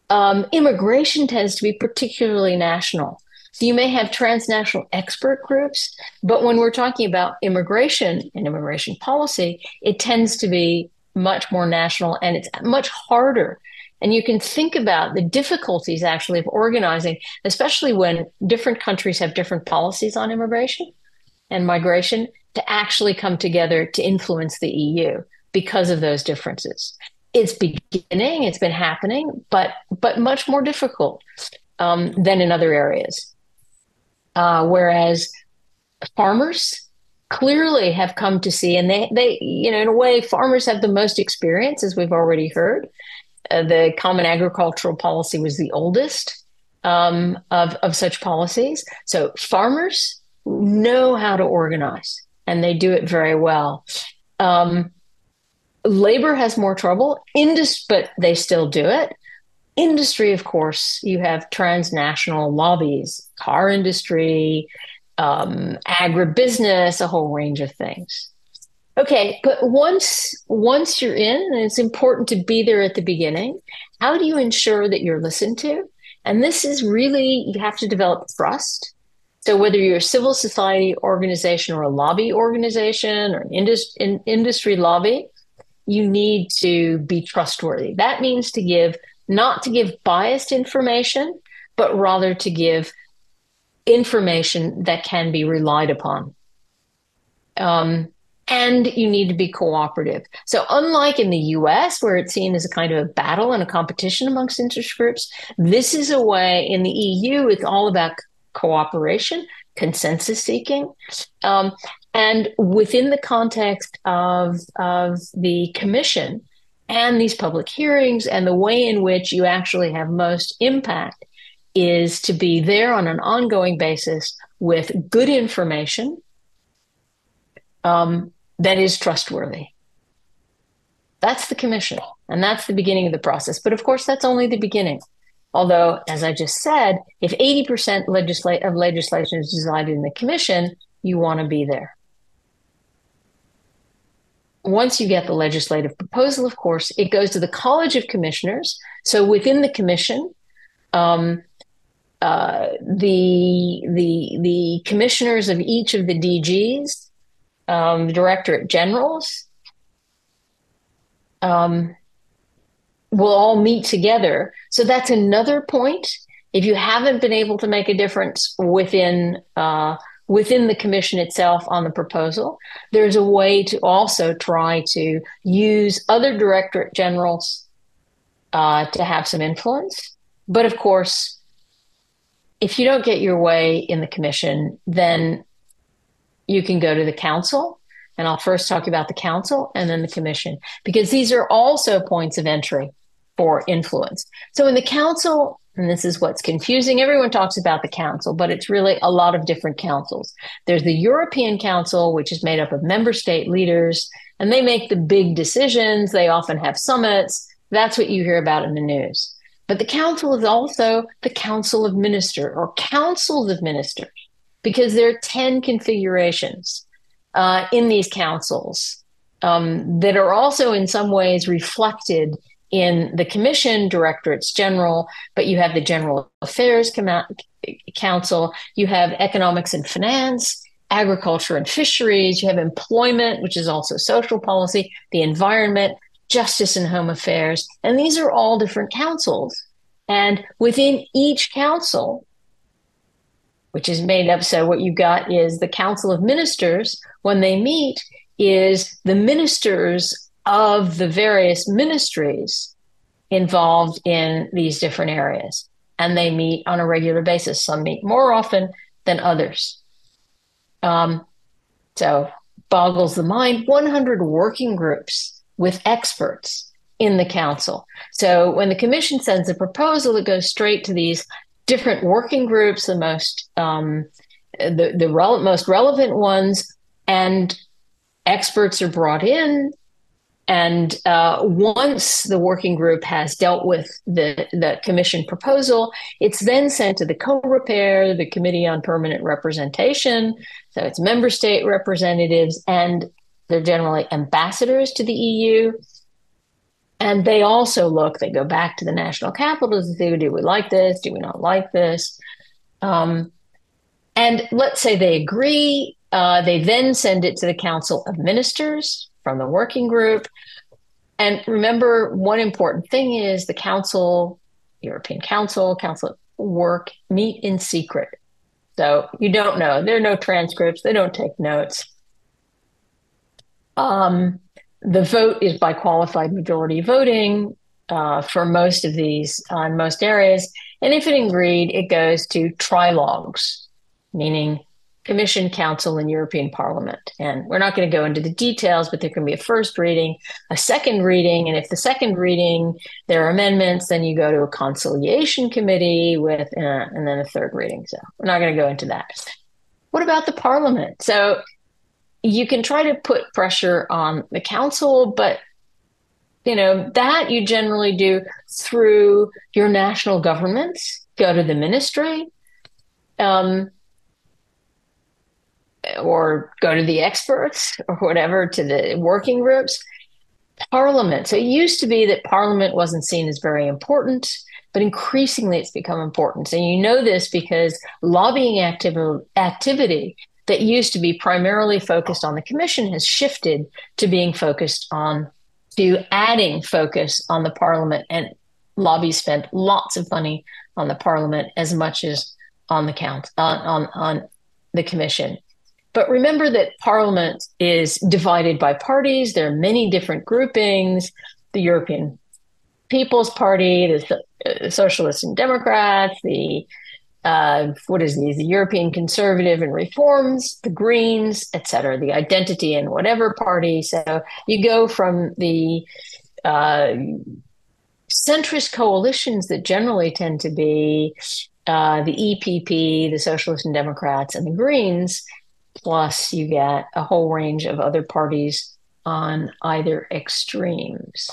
um, immigration tends to be particularly national. So you may have transnational expert groups, but when we're talking about immigration and immigration policy, it tends to be much more national and it's much harder. And you can think about the difficulties actually of organizing, especially when different countries have different policies on immigration and migration, to actually come together to influence the EU because of those differences. It's beginning, it's been happening, but but much more difficult um, than in other areas. Uh, whereas farmers clearly have come to see, and they, they, you know, in a way, farmers have the most experience, as we've already heard. Uh, the Common Agricultural Policy was the oldest um, of, of such policies. So farmers know how to organize, and they do it very well. Um, labor has more trouble, indus- but they still do it industry, of course, you have transnational lobbies, car industry, um, agribusiness, a whole range of things. Okay, but once once you're in, and it's important to be there at the beginning. How do you ensure that you're listened to? And this is really you have to develop trust. So whether you're a civil society organization or a lobby organization or an indus- in industry lobby, you need to be trustworthy. That means to give not to give biased information, but rather to give information that can be relied upon. Um, and you need to be cooperative. So, unlike in the US, where it's seen as a kind of a battle and a competition amongst interest groups, this is a way in the EU, it's all about cooperation, consensus seeking. Um, and within the context of, of the Commission, and these public hearings and the way in which you actually have most impact is to be there on an ongoing basis with good information um, that is trustworthy. That's the commission, and that's the beginning of the process. But of course, that's only the beginning. Although, as I just said, if 80% legisla- of legislation is decided in the commission, you want to be there once you get the legislative proposal, of course, it goes to the College of Commissioners. So within the commission, um, uh, the the the commissioners of each of the DGs, um, the directorate generals, um, will all meet together. So that's another point. If you haven't been able to make a difference within uh, within the commission itself on the proposal. There's a way to also try to use other directorate generals uh, to have some influence. But of course, if you don't get your way in the commission, then you can go to the council. And I'll first talk about the council and then the commission, because these are also points of entry for influence. So in the council, and this is what's confusing. Everyone talks about the council, but it's really a lot of different councils. There's the European Council, which is made up of member state leaders, and they make the big decisions. They often have summits. That's what you hear about in the news. But the council is also the Council of Ministers or councils of ministers, because there are 10 configurations uh, in these councils um, that are also in some ways reflected in the commission, directorates general, but you have the general affairs council, you have economics and finance, agriculture and fisheries, you have employment, which is also social policy, the environment, justice and home affairs. And these are all different councils. And within each council, which is made up, so what you've got is the Council of Ministers, when they meet, is the ministers of the various ministries involved in these different areas. And they meet on a regular basis. Some meet more often than others. Um, so, boggles the mind 100 working groups with experts in the council. So, when the commission sends a proposal, it goes straight to these different working groups, the most um, the the most relevant ones, and experts are brought in and uh, once the working group has dealt with the, the commission proposal, it's then sent to the Coreper, the Committee on Permanent Representation. So it's member state representatives, and they're generally ambassadors to the EU. And they also look, they go back to the national capitals and say, do we like this? Do we not like this? Um, and let's say they agree. Uh, they then send it to the Council of Ministers, from the working group. And remember, one important thing is the council, European Council, Council work meet in secret. So you don't know. There are no transcripts. They don't take notes. Um, the vote is by qualified majority voting uh, for most of these on most areas. And if it agreed, it goes to trilogues, meaning Commission, Council, and European Parliament. And we're not going to go into the details, but there can be a first reading, a second reading, and if the second reading there are amendments, then you go to a conciliation committee with, uh, and then a third reading. So we're not going to go into that. What about the Parliament? So you can try to put pressure on the Council, but you know that you generally do through your national governments. Go to the ministry. Um, or go to the experts or whatever to the working groups. Parliament. So it used to be that Parliament wasn't seen as very important, but increasingly it's become important. And you know this because lobbying activ- activity that used to be primarily focused on the Commission has shifted to being focused on, to adding focus on the Parliament. And lobbies spent lots of money on the Parliament as much as on the count on on, on the Commission. But remember that Parliament is divided by parties. There are many different groupings. The European People's Party, the uh, Socialists and Democrats, the uh, what is these? The European Conservative and Reforms, the Greens, etc. The Identity and whatever party. So you go from the uh, centrist coalitions that generally tend to be uh, the EPP, the Socialists and Democrats, and the Greens, plus you get a whole range of other parties on either extremes.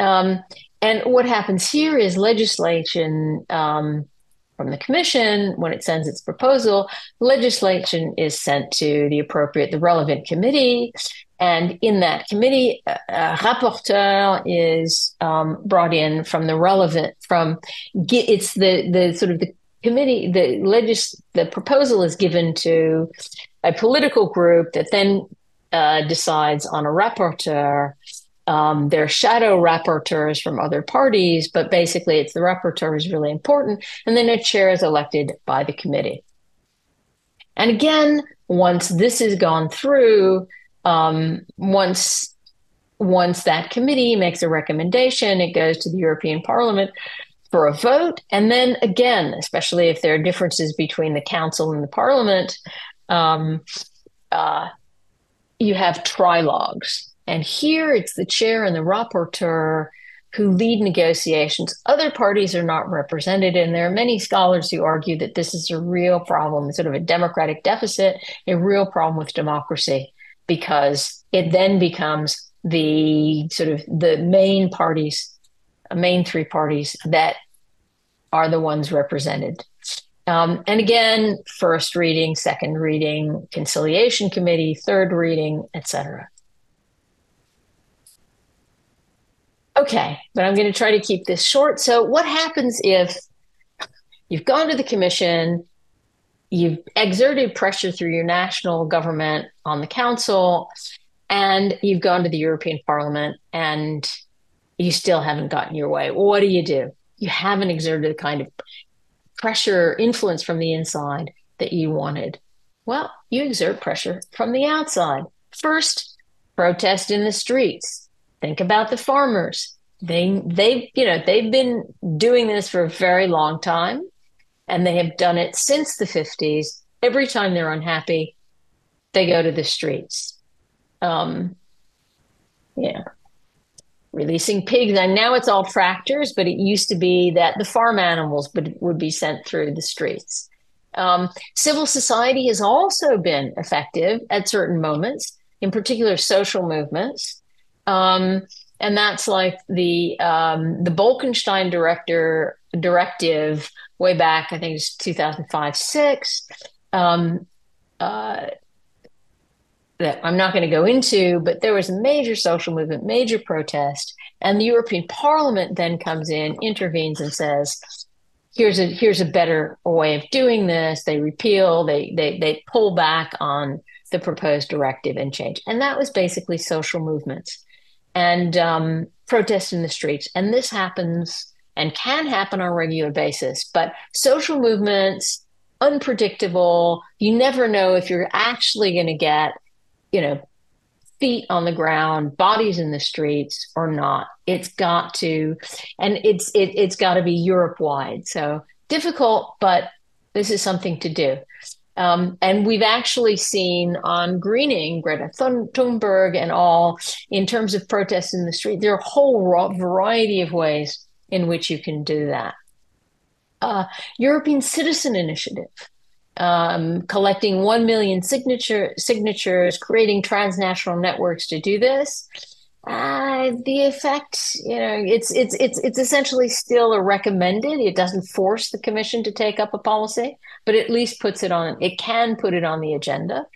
Um, and what happens here is legislation um, from the commission, when it sends its proposal, legislation is sent to the appropriate, the relevant committee. And in that committee, a, rapporteur is um, brought in from the relevant, from it's the the sort of the committee, the legis, the proposal is given to a political group that then uh, decides on a rapporteur. Um, there are shadow rapporteurs from other parties, but basically, it's the rapporteur is really important, and then a chair is elected by the committee. And again, once this has gone through, um, once once that committee makes a recommendation, it goes to the European Parliament for a vote. And then again, especially if there are differences between the council and the parliament, um, uh, you have trilogues. And here it's the chair and the rapporteur who lead negotiations. Other parties are not represented, and there are many scholars who argue that this is a real problem, sort of a democratic deficit, a real problem with democracy, because it then becomes the sort of the main parties, main three parties that are the ones represented. Um, and again, first reading, second reading, conciliation committee, third reading, etc. Okay, but I'm going to try to keep this short. So, what happens if you've gone to the commission, you've exerted pressure through your national government on the council, and you've gone to the European Parliament and you still haven't gotten your way? What do you do? You haven't exerted the kind of pressure, influence from the inside that you wanted. Well, you exert pressure from the outside. First, protest in the streets. Think about the farmers. They they you know they've been doing this for a very long time, and they have done it since the fifties. Every time they're unhappy, they go to the streets. Um, yeah, releasing pigs. And now it's all tractors, but it used to be that the farm animals would, be sent through the streets. Um, civil society has also been effective at certain moments, in particular social movements. Um, and that's like the um, the Bolkestein director directive way back, I think it's 2005 six. Um, uh, that I'm not going to go into, but there was a major social movement, major protest, and the European Parliament then comes in, intervenes, and says, "Here's a here's a better way of doing this." They repeal, they they they pull back on the proposed directive and change, and that was basically social movements and um, protests in the streets, and this happens and can happen on a regular basis, but social movements unpredictable. You never know if you're actually going to get you know, feet on the ground, bodies in the streets or not. It's got to, and it's it, it's got to be Europe wide. So difficult, but this is something to do. Um, and we've actually seen on greening, Greta Thunberg and all, in terms of protests in the street, there are a whole variety of ways in which you can do that. Uh, European Citizen Initiative um, collecting 1 million signature, signatures, creating transnational networks to do this. Uh, the effect, you know, it's it's it's it's essentially still a recommended. It doesn't force the commission to take up a policy, but at least puts it on. It can put it on the agenda.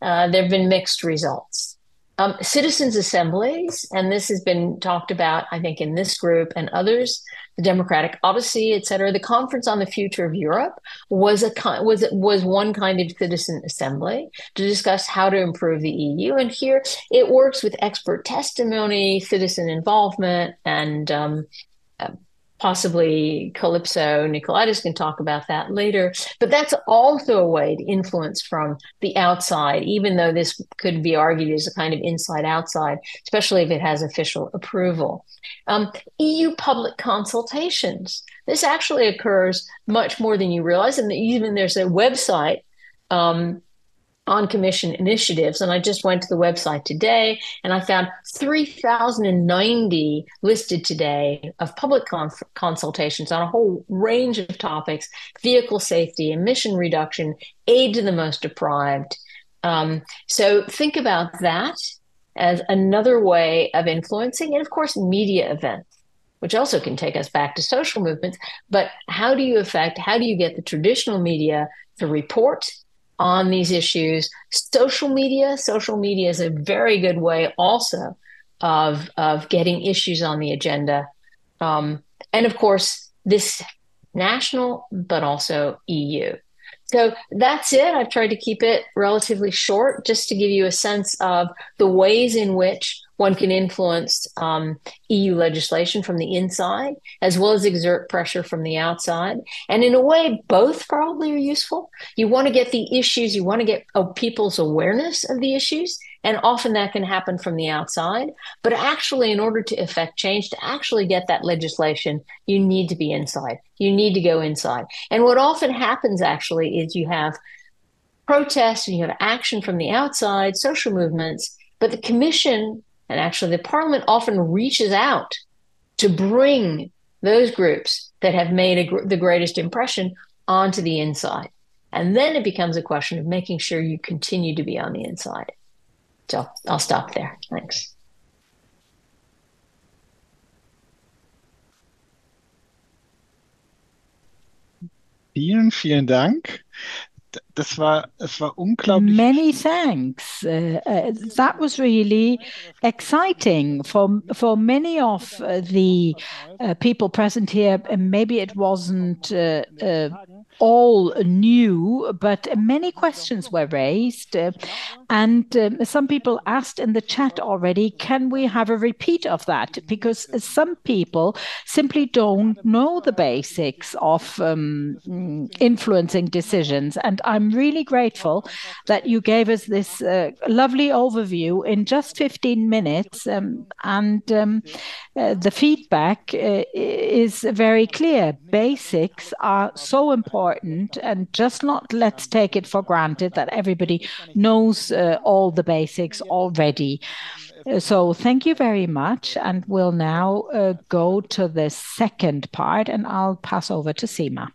Uh, there have been mixed results. Um, citizens' assemblies, and this has been talked about, I think, in this group and others, the Democratic Odyssey, et cetera. The Conference on the Future of Europe was a was was one kind of citizen assembly to discuss how to improve the EU. And here it works with expert testimony, citizen involvement, and um, possibly Kalypso Nicolaidis can talk about that later. But that's also a way to influence from the outside, even though this could be argued as a kind of inside outside, especially if it has official approval. Um, EU public consultations. This actually occurs much more than you realize. And even there's a website um, on commission initiatives. And I just went to the website today and I found 3,090 listed today of public conf- consultations on a whole range of topics vehicle safety, emission reduction, aid to the most deprived. Um, so think about that as another way of influencing. And of course, media events which also can take us back to social movements. But how do you affect, how do you get the traditional media to report on these issues. Social media, social media is a very good way also of of getting issues on the agenda, um, and of course this national, but also EU. So that's it. I've tried to keep it relatively short, just to give you a sense of the ways in which one can influence um, EU legislation from the inside, as well as exert pressure from the outside. And in a way, both probably are useful. You want to get the issues, you want to get uh, people's awareness of the issues. And often that can happen from the outside. But actually, in order to effect change, to actually get that legislation, you need to be inside. You need to go inside. And what often happens actually is you have protests and you have action from the outside, social movements, but the commission and actually, the parliament often reaches out to bring those groups that have made gr- the greatest impression onto the inside. And then it becomes a question of making sure you continue to be on the inside. So I'll stop there. Thanks. Vielen, vielen Dank. Das war, es war unglaublich. Many thanks. Uh, uh, that was really exciting for for many of uh, the uh, people present here. Maybe it wasn't uh, uh, all new, but many questions were raised. Uh, and um, some people asked in the chat already, can we have a repeat of that? Because some people simply don't know the basics of um, influencing decisions. And I'm really grateful that you gave us this uh, lovely overview in just 15 minutes. Um, and um, uh, the feedback uh, is very clear. Basics are so important, and just not let's take it for granted that everybody knows uh, all the basics already. Uh, so thank you very much, and we'll now uh, go to the second part, and I'll pass over to Sima.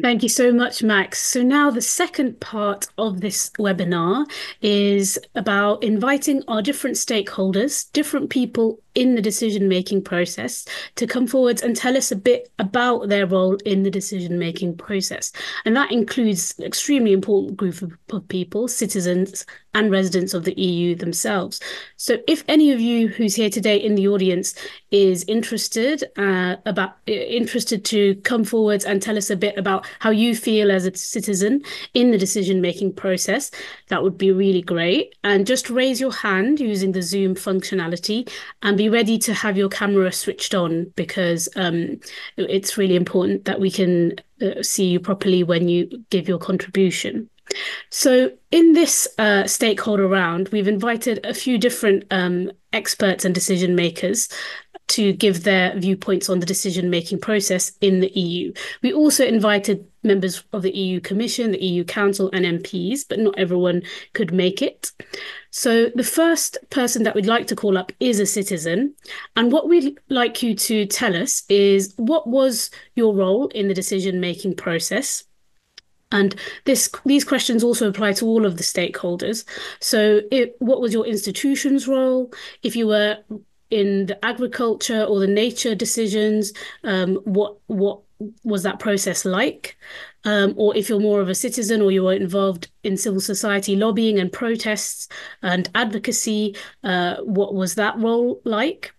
Thank you so much, Max. So now the second part of this webinar is about inviting our different stakeholders, different people in the decision making process to come forward and tell us a bit about their role in the decision making process. And that includes an extremely important group of, people, citizens and residents of the EU themselves. So if any of you who's here today in the audience is interested uh, about interested to come forward and tell us a bit about how you feel as a citizen in the decision making process, that would be really great. And just raise your hand using the Zoom functionality and be ready to have your camera switched on because um, it's really important that we can uh, see you properly when you give your contribution. So, in this uh, stakeholder round, we've invited a few different um, experts and decision makers to give their viewpoints on the decision making process in the EU. We also invited members of the EU Commission, the EU Council, and MPs, but not everyone could make it. So, the first person that we'd like to call up is a citizen. And what we'd like you to tell us is what was your role in the decision making process? And this these questions also apply to all of the stakeholders. So, it, what was your institution's role? If you were in the agriculture or the nature decisions, um, what what was that process like? Um, or if you're more of a citizen or you were involved in civil society lobbying and protests and advocacy, uh, what was that role like?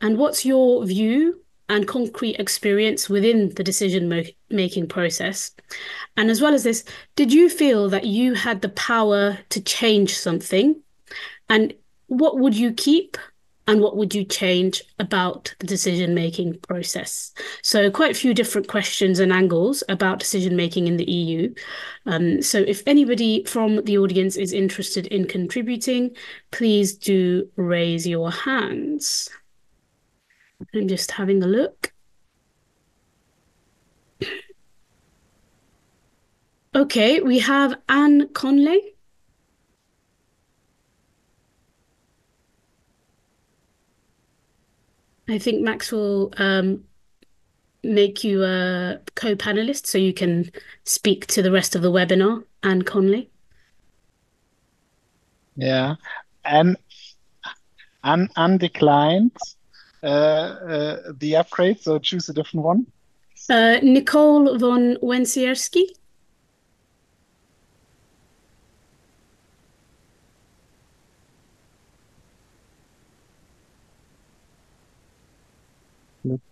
And what's your view and concrete experience within the decision making process? And as well as this, did you feel that you had the power to change something? And what would you keep and what would you change about the decision making process? So, quite a few different questions and angles about decision making in the EU. Um, so, if anybody from the audience is interested in contributing, please do raise your hands. I'm just having a look. Okay, we have Anne Conley. I think Max will um, make you a co-panelist so you can speak to the rest of the webinar, Anne Conley. Yeah, and Anne declined uh, uh, the upgrade, so choose a different one. Uh, Nicole von Wensierski.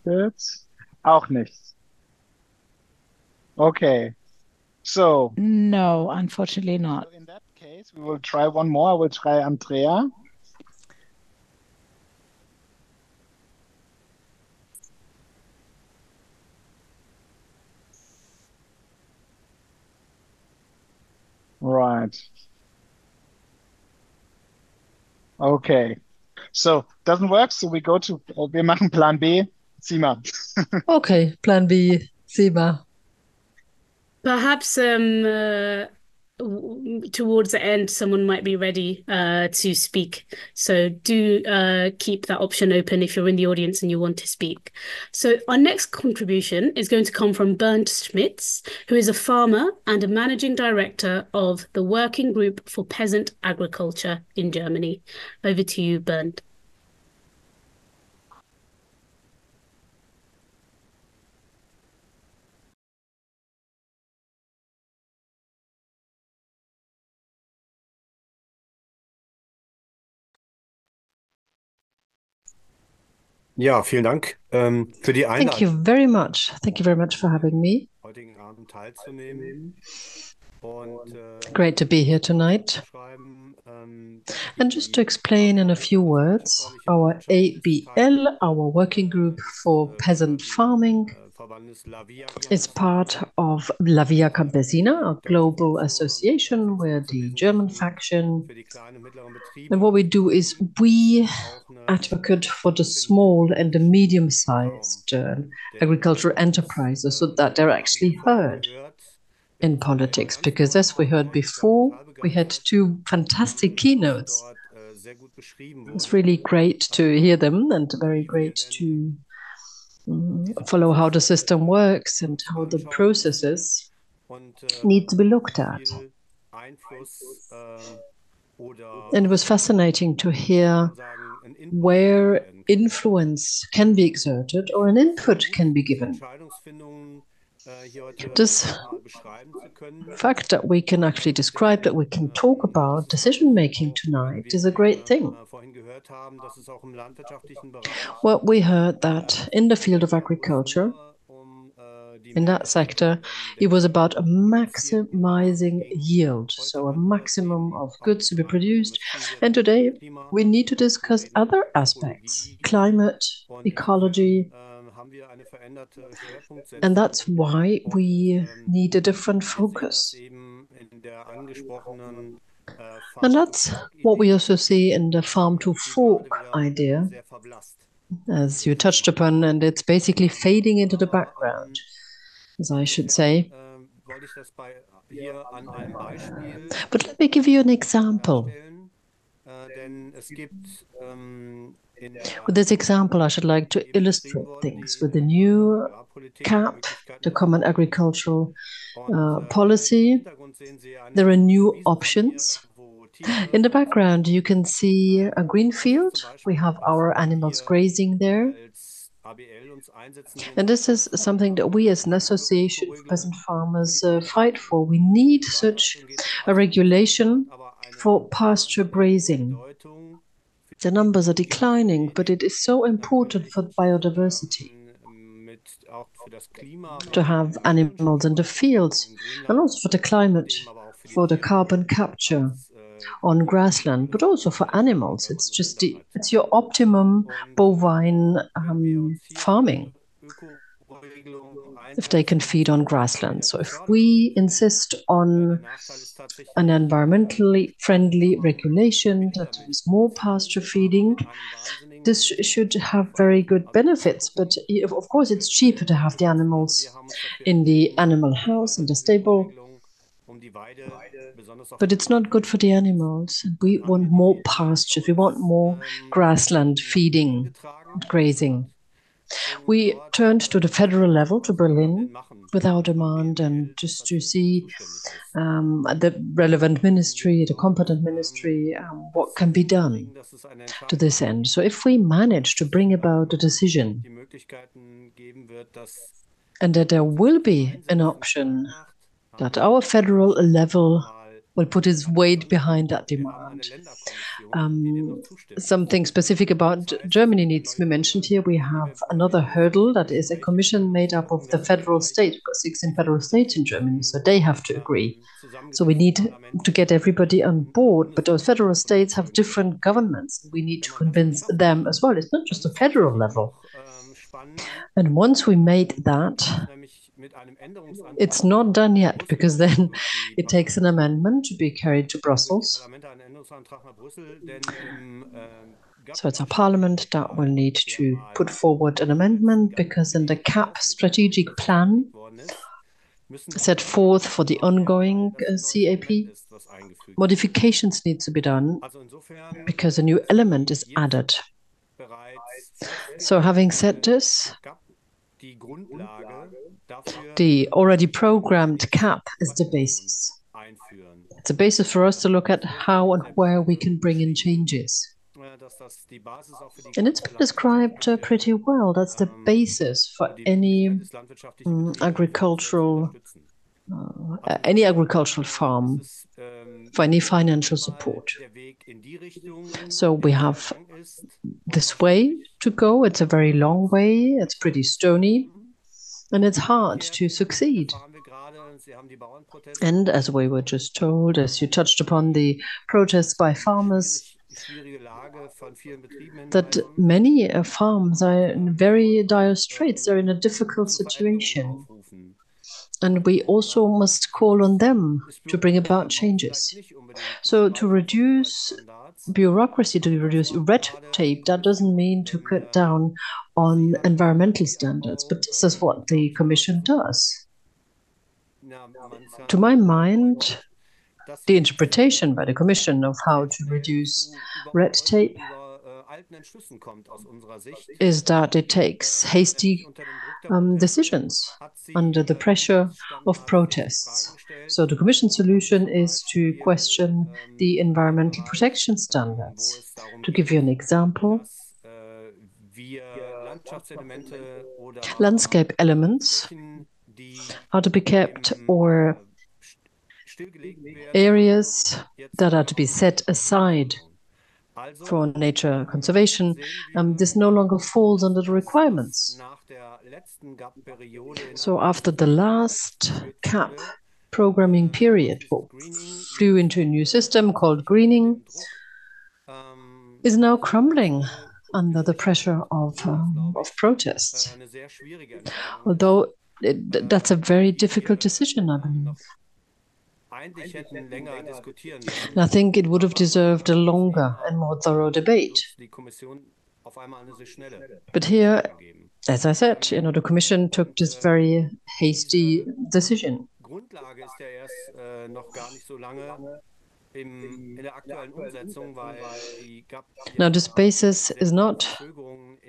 Jetzt? Auch nichts. Okay. So. No, unfortunately not. In that case, we will try one more. I will try Andrea. Right. Okay. So doesn't work. So we go to wir machen Plan B. Sima. okay, Plan B, Sima. Perhaps um, uh, towards the end, someone might be ready uh, to speak. So do uh, keep that option open if you're in the audience and you want to speak. So our next contribution is going to come from Bernd Schmitz, who is a farmer and a managing director of the Working Group for Peasant Agriculture in Germany. Over to you, Bernd. Ja, vielen Dank ähm, für die Thank you very much. Thank you very much for having me. heutigen Abend teilzunehmen und äh, Great to be here tonight. Ähm, And just to explain in a few words, our ABL, our working group for peasant farming, Verbandes La Via is part of La Via Campesina, a global association where the German faction. für die kleinen und mittleren Betriebe And what we do is we advocate for the small and the medium sized uh, agricultural enterprises so that they're actually heard in politics. Because as we heard before, we had two fantastic keynotes. Äh, sehr gut beschrieben It's really great to hear them and very great to Mm-hmm. follow how the system works and how the processes need to be looked at. And it was fascinating to hear where influence can be exerted or an input can be given. Entscheidungsfindungen äh, hier heute Das mal beschreiben zu können. fact that we can actually describe, that we can ähm, talk about decision making tonight is a great thing. Äh, vorhin gehört haben, dass es auch im landwirtschaftlichen Bereich Well, we heard that in the field of agriculture, in that sector, it was about maximizing yield, so a maximum of goods to be produced. And today, we need to discuss other aspects climate, ecology, ähm, haben wir eine veränderte Schwerpunktsetzung. and that's why we ähm, need a different Wir sehen das focus. eben in der angesprochenen äh, And that's what we also see in the farm to fork idea, as you touched upon, and it's basically fading into the background, ähm, as I should say. Ähm, wollte ich das bei hier an einem Beispiel But let me give you an äh, example. Darstellen, denn es gibt in der With this example, I should like to illustrate things with the new CAP, the Common Agricultural uh, äh, Policy. im Hintergrund sehen Sie eine There are new options. hier, wo Tiere In the background, you can see a green field. We have our animals grazing there. als ABL uns einsetzen wollen, And this is something that we, as an association of peasant farmers, uh, fight for. We need such a regulation for pasture grazing. The numbers are declining, but it is so important for biodiversity to have animals in the fields and also for the climate, for the carbon capture on grassland, but also for animals. It's just the, it's your optimum bovine um, farming if they can feed on grassland. So if we insist on an environmentally friendly regulation that is more pasture feeding, this should have very good benefits. But of course, it's cheaper to have the animals in the animal house, in the stable, but it's not good for the animals. We want more pastures, we want more grassland feeding and grazing. We turned to the federal level, to Berlin, with our demand and just to see um, the relevant ministry, the competent ministry, um, what can be done to this end. So if we manage to bring about a decision and that there will be an option that our federal level will put its weight behind that demand. Um. Something specific about Germany needs to be mentioned here. We have another hurdle that is a commission made up of the federal state. We've got 16 federal states in Germany, so they have to agree. So we need to get everybody on board, but those federal states have different governments. We need to convince them as well. It's not just a federal level. And once we made that, nämlich mit einem Änderungsantrag it's not done yet because then it takes an amendment to be carried to Brussels. Parlament einen Änderungsantrag nach Brüssel, denn im ähm, So it's a parliament that will need to put forward an amendment because in the CAP strategic plan worden ist, müssen set forth for the ongoing uh, CAP, ist was eingefügt. modifications need to be done because a new element is added. So having said this, the already programmed CAP is the basis. It's a basis for us to look at how and where we can bring in changes. And it's been described uh, pretty well. That's the basis for any Betriebs agricultural uh, any agricultural farm. For any financial support. So we have this way to go. It's a very long way, it's pretty stony, and it's hard to succeed. And as we were just told, as you touched upon the protests by farmers, that many uh, farms are in very dire straits, they're in a difficult situation. And we also must call on them to bring about changes. So, to reduce bureaucracy, to reduce red tape, that doesn't mean to cut down on environmental standards, but this is what the Commission does. To my mind, the interpretation by the Commission of how to reduce red tape is that it takes hasty um, decisions under the pressure of protests. So the Commission solution is to question the environmental protection standards. To give you an example, landscape elements are to be kept or areas that are to be set aside for nature conservation, um, this no longer falls under the requirements. So after the last CAP programming period, what flew into a new system called greening, is now crumbling under the pressure of, um, of protests. Although it, that's a very difficult decision, I believe. And I think it would have deserved a longer and more thorough debate. But here, as I said, you know, the Commission took this very hasty decision. Now, this basis is not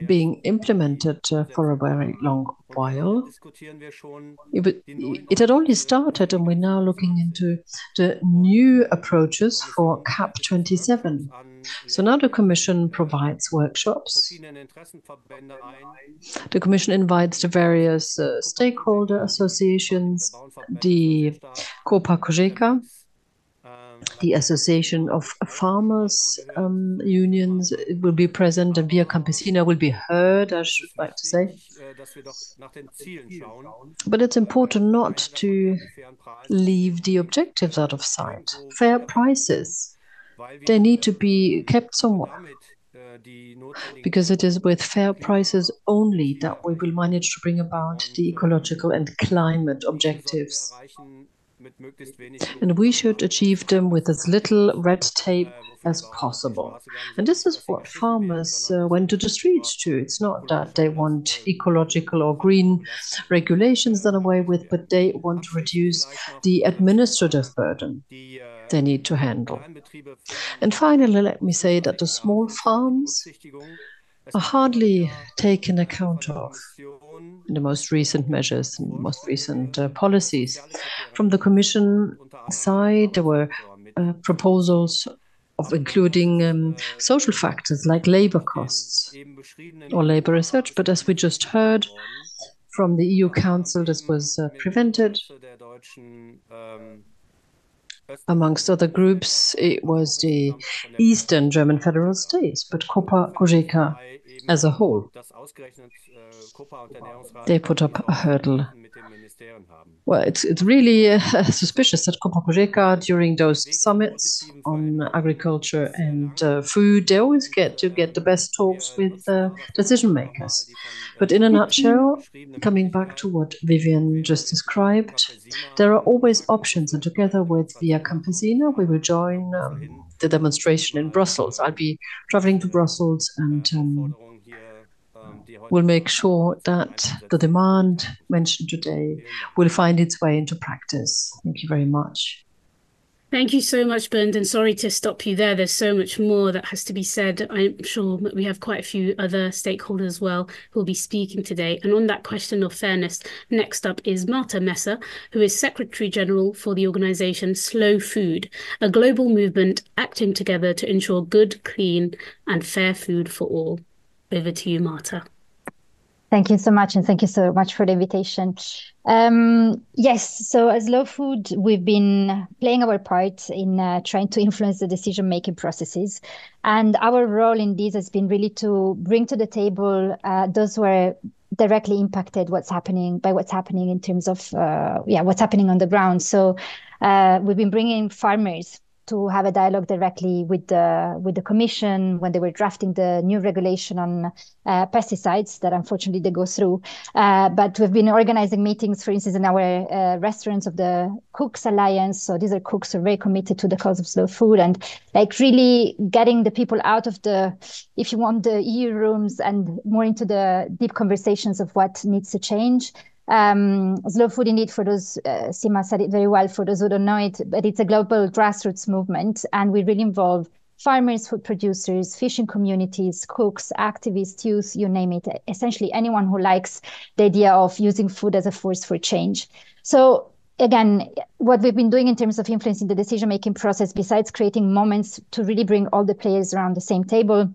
being implemented uh, for a very long while. It, it, had only started, and we're now looking into the new approaches for CAP 27. So now the Commission provides workshops. The Commission invites the various uh, stakeholder associations, the Copa Cogeca, the Association of Farmers um, Unions will be present, and Via Campesina will be heard, I should like to say. But it's important not to leave the objectives out of sight. Fair prices, they need to be kept somewhere. Because it is with fair prices only that we will manage to bring about the ecological and climate objectives. And we should achieve them with as little red tape as possible. And this is what farmers uh, went to the streets to. It's not that they want ecological or green regulations done away with, but they want to reduce the administrative burden they need to handle. And finally, let me say that the small farms are hardly taken account of in the most recent measures and most recent uh, policies. From the Commission side, there were uh, proposals of including um, social factors like labor costs or labor research, but as we just heard from the EU Council, this was uh, prevented. Amongst other groups, it was the Eastern German federal states, but Copa Cogeca as a whole. They put up a hurdle. Well, it's, it's really uh, suspicious that Copa Cogeca, during those summits on agriculture and uh, food, they always get to get the best talks with uh, decision makers. But in a nutshell, coming back to what Vivien just described, there are always options, and together with Via Campesina, we will join um, the demonstration in Brussels. I'll be traveling to Brussels and um, will make sure that the demand mentioned today will find its way into practice. Thank you very much. Thank you so much, Bernd, and sorry to stop you there. There's so much more that has to be said. I'm sure we have quite a few other stakeholders as well who will be speaking today. And on that question of fairness, next up is Marta Messa, who is Secretary General for the organization Slow Food, a global movement acting together to ensure good, clean, and fair food for all. Over to you, Marta. Thank you so much, and thank you so much for the invitation. Um, yes, so as Slow Food, we've been playing our part in uh, trying to influence the decision making processes. And our role in this has been really to bring to the table uh, those who are directly impacted what's happening by what's happening in terms of uh, yeah what's happening on the ground so uh, we've been bringing farmers to have a dialogue directly with the with the commission when they were drafting the new regulation on uh, pesticides that unfortunately they go through. Uh, but we've been organizing meetings, for instance, in our uh, restaurants of the Cooks Alliance. So these are cooks who are very committed to the cause of slow food and like really getting the people out of the, if you want, the EU rooms and more into the deep conversations of what needs to change. Um, Slow Food Indeed, for those, uh, Sima said it very well, for those who don't know it, but it's a global grassroots movement, and we really involve farmers, food producers, fishing communities, cooks, activists, youth, you name it, essentially anyone who likes the idea of using food as a force for change. So again, what we've been doing in terms of influencing the decision-making process, besides creating moments to really bring all the players around the same table,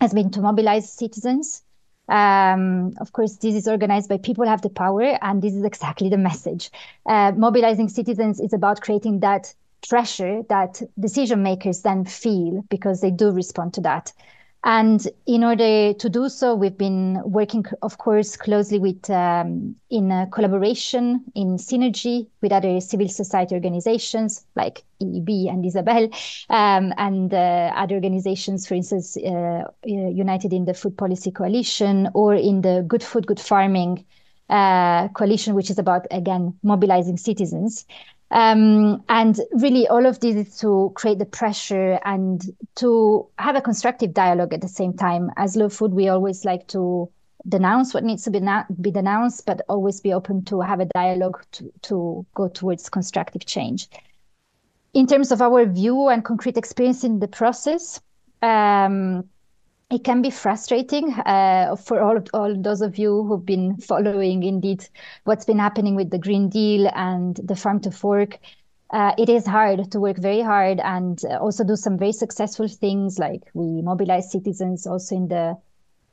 has been to mobilize citizens um, of course, this is organized by people who have the power, and this is exactly the message. Uh, mobilizing citizens is about creating that pressure that decision makers then feel because they do respond to that. And in order to do so, we've been working, of course, closely with um, in collaboration, in synergy with other civil society organizations like EEB and Isabel, um, and uh, other organizations, for instance, uh, uh, United in the Food Policy Coalition or in the Good Food, Good Farming uh, coalition, which is about, again, mobilizing citizens. Um, and really, all of this is to create the pressure and to have a constructive dialogue at the same time. As Slow Food, we always like to denounce what needs to be, na- be denounced, but always be open to have a dialogue to, to go towards constructive change. In terms of our view and concrete experience in the process, um, it can be frustrating uh, for all, all those of you who've been following indeed what's been happening with the Green Deal and the Farm to Fork. Uh, it is hard to work very hard and also do some very successful things like we mobilize citizens also in the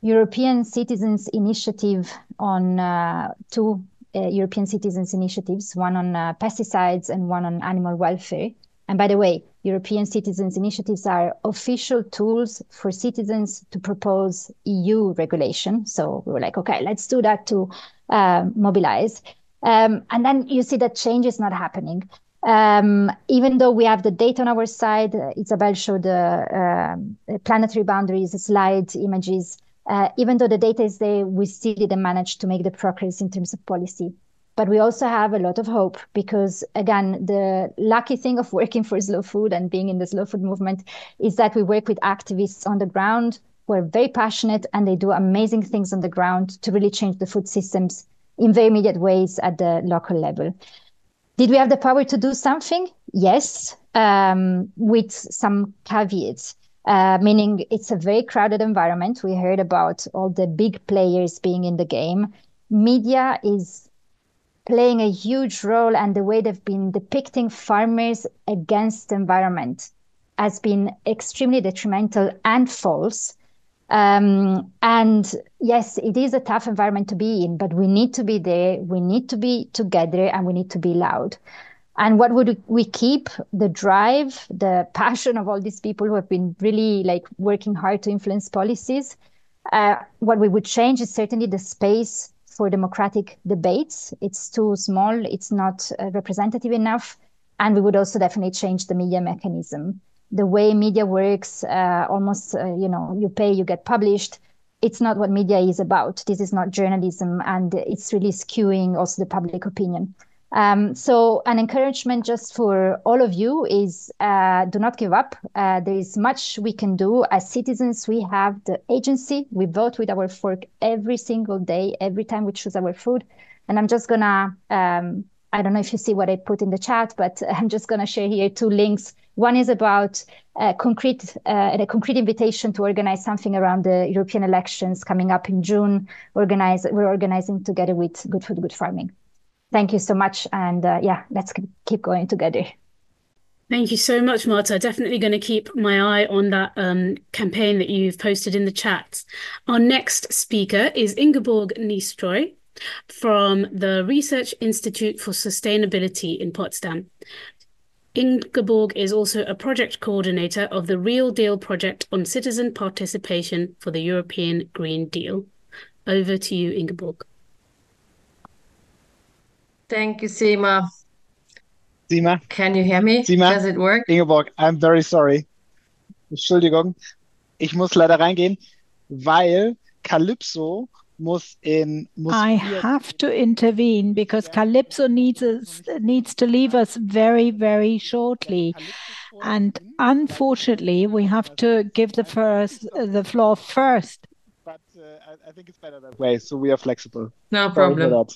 European Citizens Initiative on uh, two uh, European Citizens Initiatives, one on uh, pesticides and one on animal welfare. And by the way, European citizens initiatives are official tools for citizens to propose EU regulation. So we were like, okay, let's do that to uh, mobilize. Um, and then you see that change is not happening. Um, even though we have the data on our side, uh, Isabel showed the uh, planetary boundaries, slide images. Uh, even though the data is there, we still didn't manage to make the progress in terms of policy. But we also have a lot of hope because, again, the lucky thing of working for Slow Food and being in the Slow Food movement is that we work with activists on the ground who are very passionate and they do amazing things on the ground to really change the food systems in very immediate ways at the local level. Did we have the power to do something? Yes, um, with some caveats. Uh, meaning it's a very crowded environment. We heard about all the big players being in the game. Media is playing a huge role and the way they've been depicting farmers against the environment has been extremely detrimental and false. Um, and yes, it is a tough environment to be in, but we need to be there. We need to be together and we need to be loud. And what would we keep? The drive, the passion of all these people who have been really like working hard to influence policies. Uh, what we would change is certainly the space for democratic debates. It's too small, it's not uh, representative enough. And we would also definitely change the media mechanism. The way media works, uh, almost, uh, you know, you pay, you get published. It's not what media is about. This is not journalism, and it's really skewing also the public opinion. Um, so an encouragement just for all of you is uh, do not give up. Uh, there is much we can do as citizens. We have the agency. We vote with our fork every single day, every time we choose our food. And I'm just gonna, um, I don't know if you see what I put in the chat, but I'm just gonna share here two links. One is about a concrete, uh, a concrete invitation to organize something around the European elections coming up in June. Organize, we're organizing together with Good Food, Good Farming thank you so much. And uh, yeah, let's keep going together. Thank you so much, Marta. Definitely going to keep my eye on that um, campaign that you've posted in the chat. Our next speaker is Ingeborg Niestroy from the Research Institute for Sustainability in Potsdam. Ingeborg is also a project coordinator of the Real Deal project on citizen participation for the European Green Deal. Over to you, Ingeborg. Thank you, Sima. Sima? Can you hear me? Sima? Does it work? Ingeborg, I'm very sorry. Entschuldigung. Ich muss leider reingehen, weil Kalypso muss in muss I have to intervene because Kalypso needs us, needs to leave us very very shortly and unfortunately we have to give the first the floor first but uh, I, I, think it's better that way so we are flexible no problem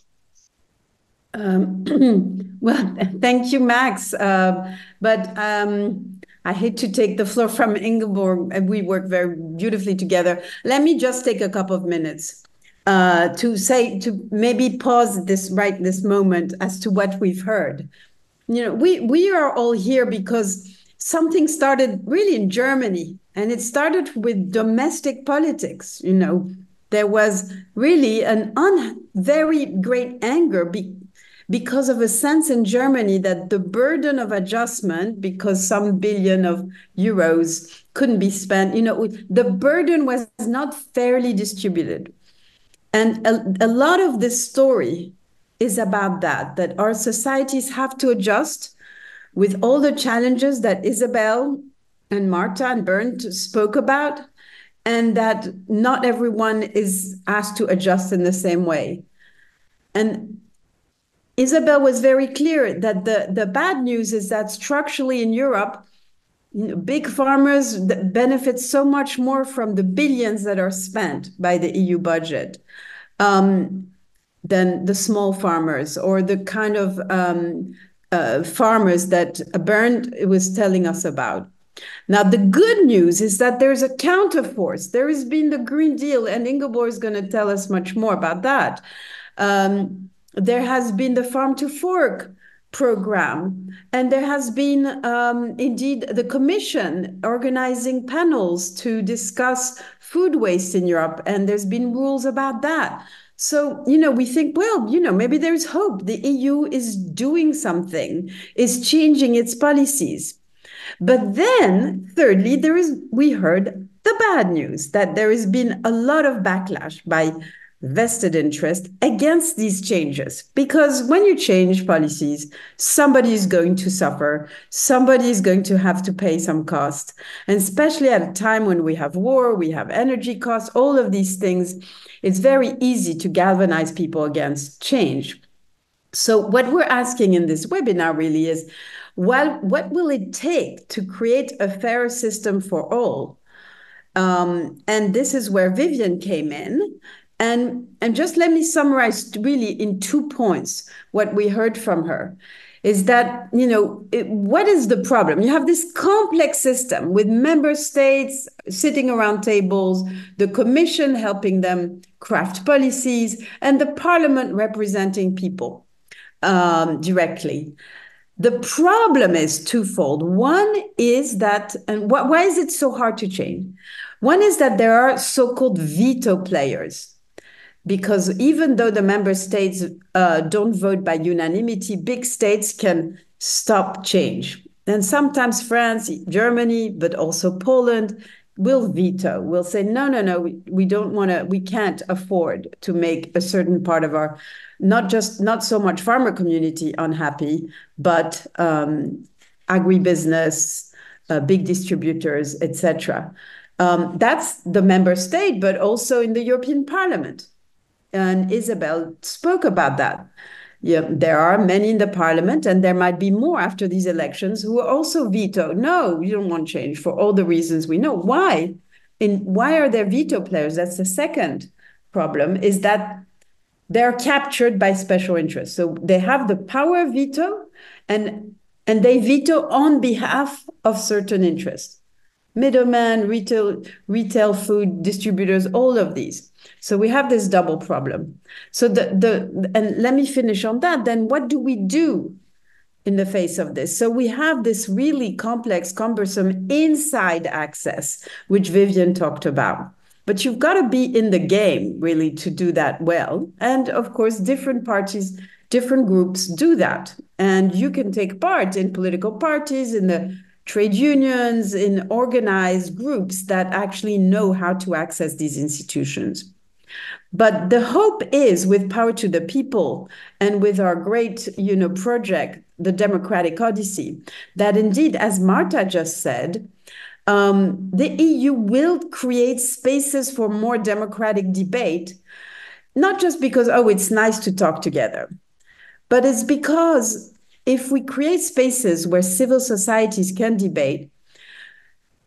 um, well thank you Max uh, but um, I hate to take the floor from Ingeborg and we work very beautifully together let me just take a couple of minutes uh, to say to maybe pause this right this moment as to what we've heard. You know, we we are all here because something started really in Germany, and it started with domestic politics. You know, there was really an un very great anger because of a sense in Germany that the burden of adjustment, because some billion of euros couldn't be spent, you know, the burden was not fairly distributed. And a, a lot of this story is about that, that our societies have to adjust with all the challenges that Isabel and Marta and Bernd spoke about, and that not everyone is asked to adjust in the same way. And Isabel was very clear that the, the bad news is that structurally in Europe, big farmers benefit so much more from the billions that are spent by the EU budget um, than the small farmers or the kind of um, uh, farmers that Bernd was telling us about. Now, the good news is that there's a counterforce. There has been the Green Deal, and Ingeborg is going to tell us much more about that. Um, there has been the Farm to Fork program. And there has been um, indeed the Commission organizing panels to discuss food waste in Europe, and there's been rules about that. So, you know, we think, well, you know, maybe there's hope. The EU is doing something, is changing its policies. But then, thirdly, there is, we heard the bad news that there has been a lot of backlash by vested interest against these changes. Because when you change policies, somebody is going to suffer, somebody is going to have to pay some cost. And especially at a time when we have war, we have energy costs, all of these things, it's very easy to galvanize people against change. So, what we're asking in this webinar really is well, what will it take to create a fairer system for all? Um, and this is where Vivien came in and, and just let me summarize really in two points what we heard from her is that, you know, it, what is the problem? You have this complex system with member states sitting around tables, the commission helping them craft policies, and the parliament representing people um, directly. The problem is twofold. One is that, and wh why is it so hard to change? One is that there are so called veto players because even though the member states uh, don't vote by unanimity, big states can stop change. And sometimes France, Germany, but also Poland will veto, will say, no, no, no, we, we don't want to, we can't afford to make a certain part of our, not just, not so much farmer community unhappy, but um, agribusiness, uh, big distributors, etc. Um, that's the member state, but also in the European Parliament and Isabel spoke about that. Yeah, there are many in the parliament, and there might be more after these elections who also veto. No, you don't want change for all the reasons we know. Why? In why are there veto players? That's the second problem. Is that they're captured by special interests. So they have the power of veto, and and they veto on behalf of certain interests, middlemen, retail, retail food distributors, all of these. So we have this double problem. So the the and let me finish on that. Then what do we do in the face of this. So we have this really complex, cumbersome inside access, which Vivien talked about. But you've got to be in the game really to do that well. And of course, different parties, different groups do that. And you can take part in political parties, in the trade unions, in organized groups that actually know how to access these institutions. But the hope is with Power to the People and with our great you know, project, the Democratic Odyssey, that indeed, as Marta just said, um, the EU will create spaces for more democratic debate, not just because, oh, it's nice to talk together, but it's because if we create spaces where civil societies can debate,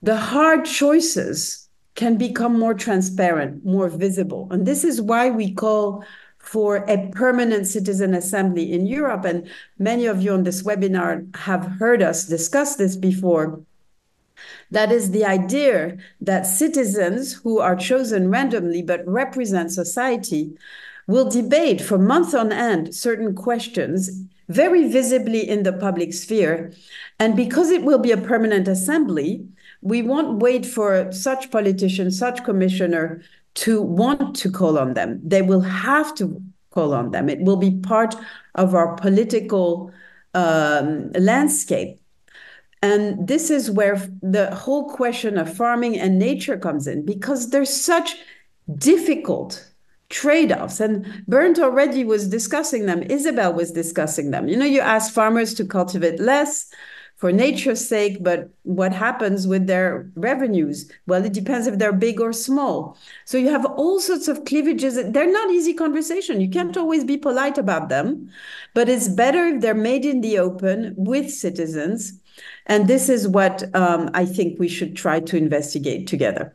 the hard choices can become more transparent, more visible. And this is why we call for a permanent citizen assembly in Europe. And many of you on this webinar have heard us discuss this before. That is the idea that citizens who are chosen randomly but represent society will debate for months on end certain questions very visibly in the public sphere. And because it will be a permanent assembly, we won't wait for such politician, such commissioner to want to call on them. They will have to call on them. It will be part of our political um, landscape. And this is where the whole question of farming and nature comes in, because there's such difficult trade-offs and Bernd already was discussing them Isabel was discussing them you know you ask farmers to cultivate less for nature's sake, but what happens with their revenues? Well, it depends if they're big or small. So you have all sorts of cleavages. They're not easy conversation. You can't always be polite about them, but it's better if they're made in the open with citizens. And this is what um, I think we should try to investigate together.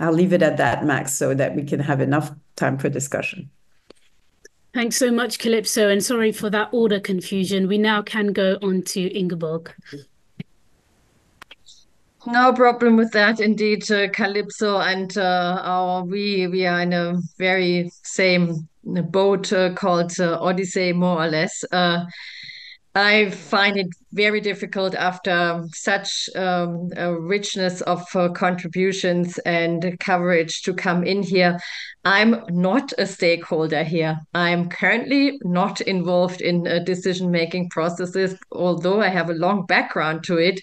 I'll leave it at that, Max, so that we can have enough time for discussion. Thanks so much, Kalypso, and sorry for that order confusion. We now can go on to Ingeborg. No problem with that, indeed, uh, Kalypso and uh, our we we are in a very same boat uh, called uh, Odyssey, more or less. I find it very difficult after such um, a richness of uh, contributions and coverage to come in here. I'm not a stakeholder here. I'm currently not involved in uh, decision making processes, although I have a long background to it.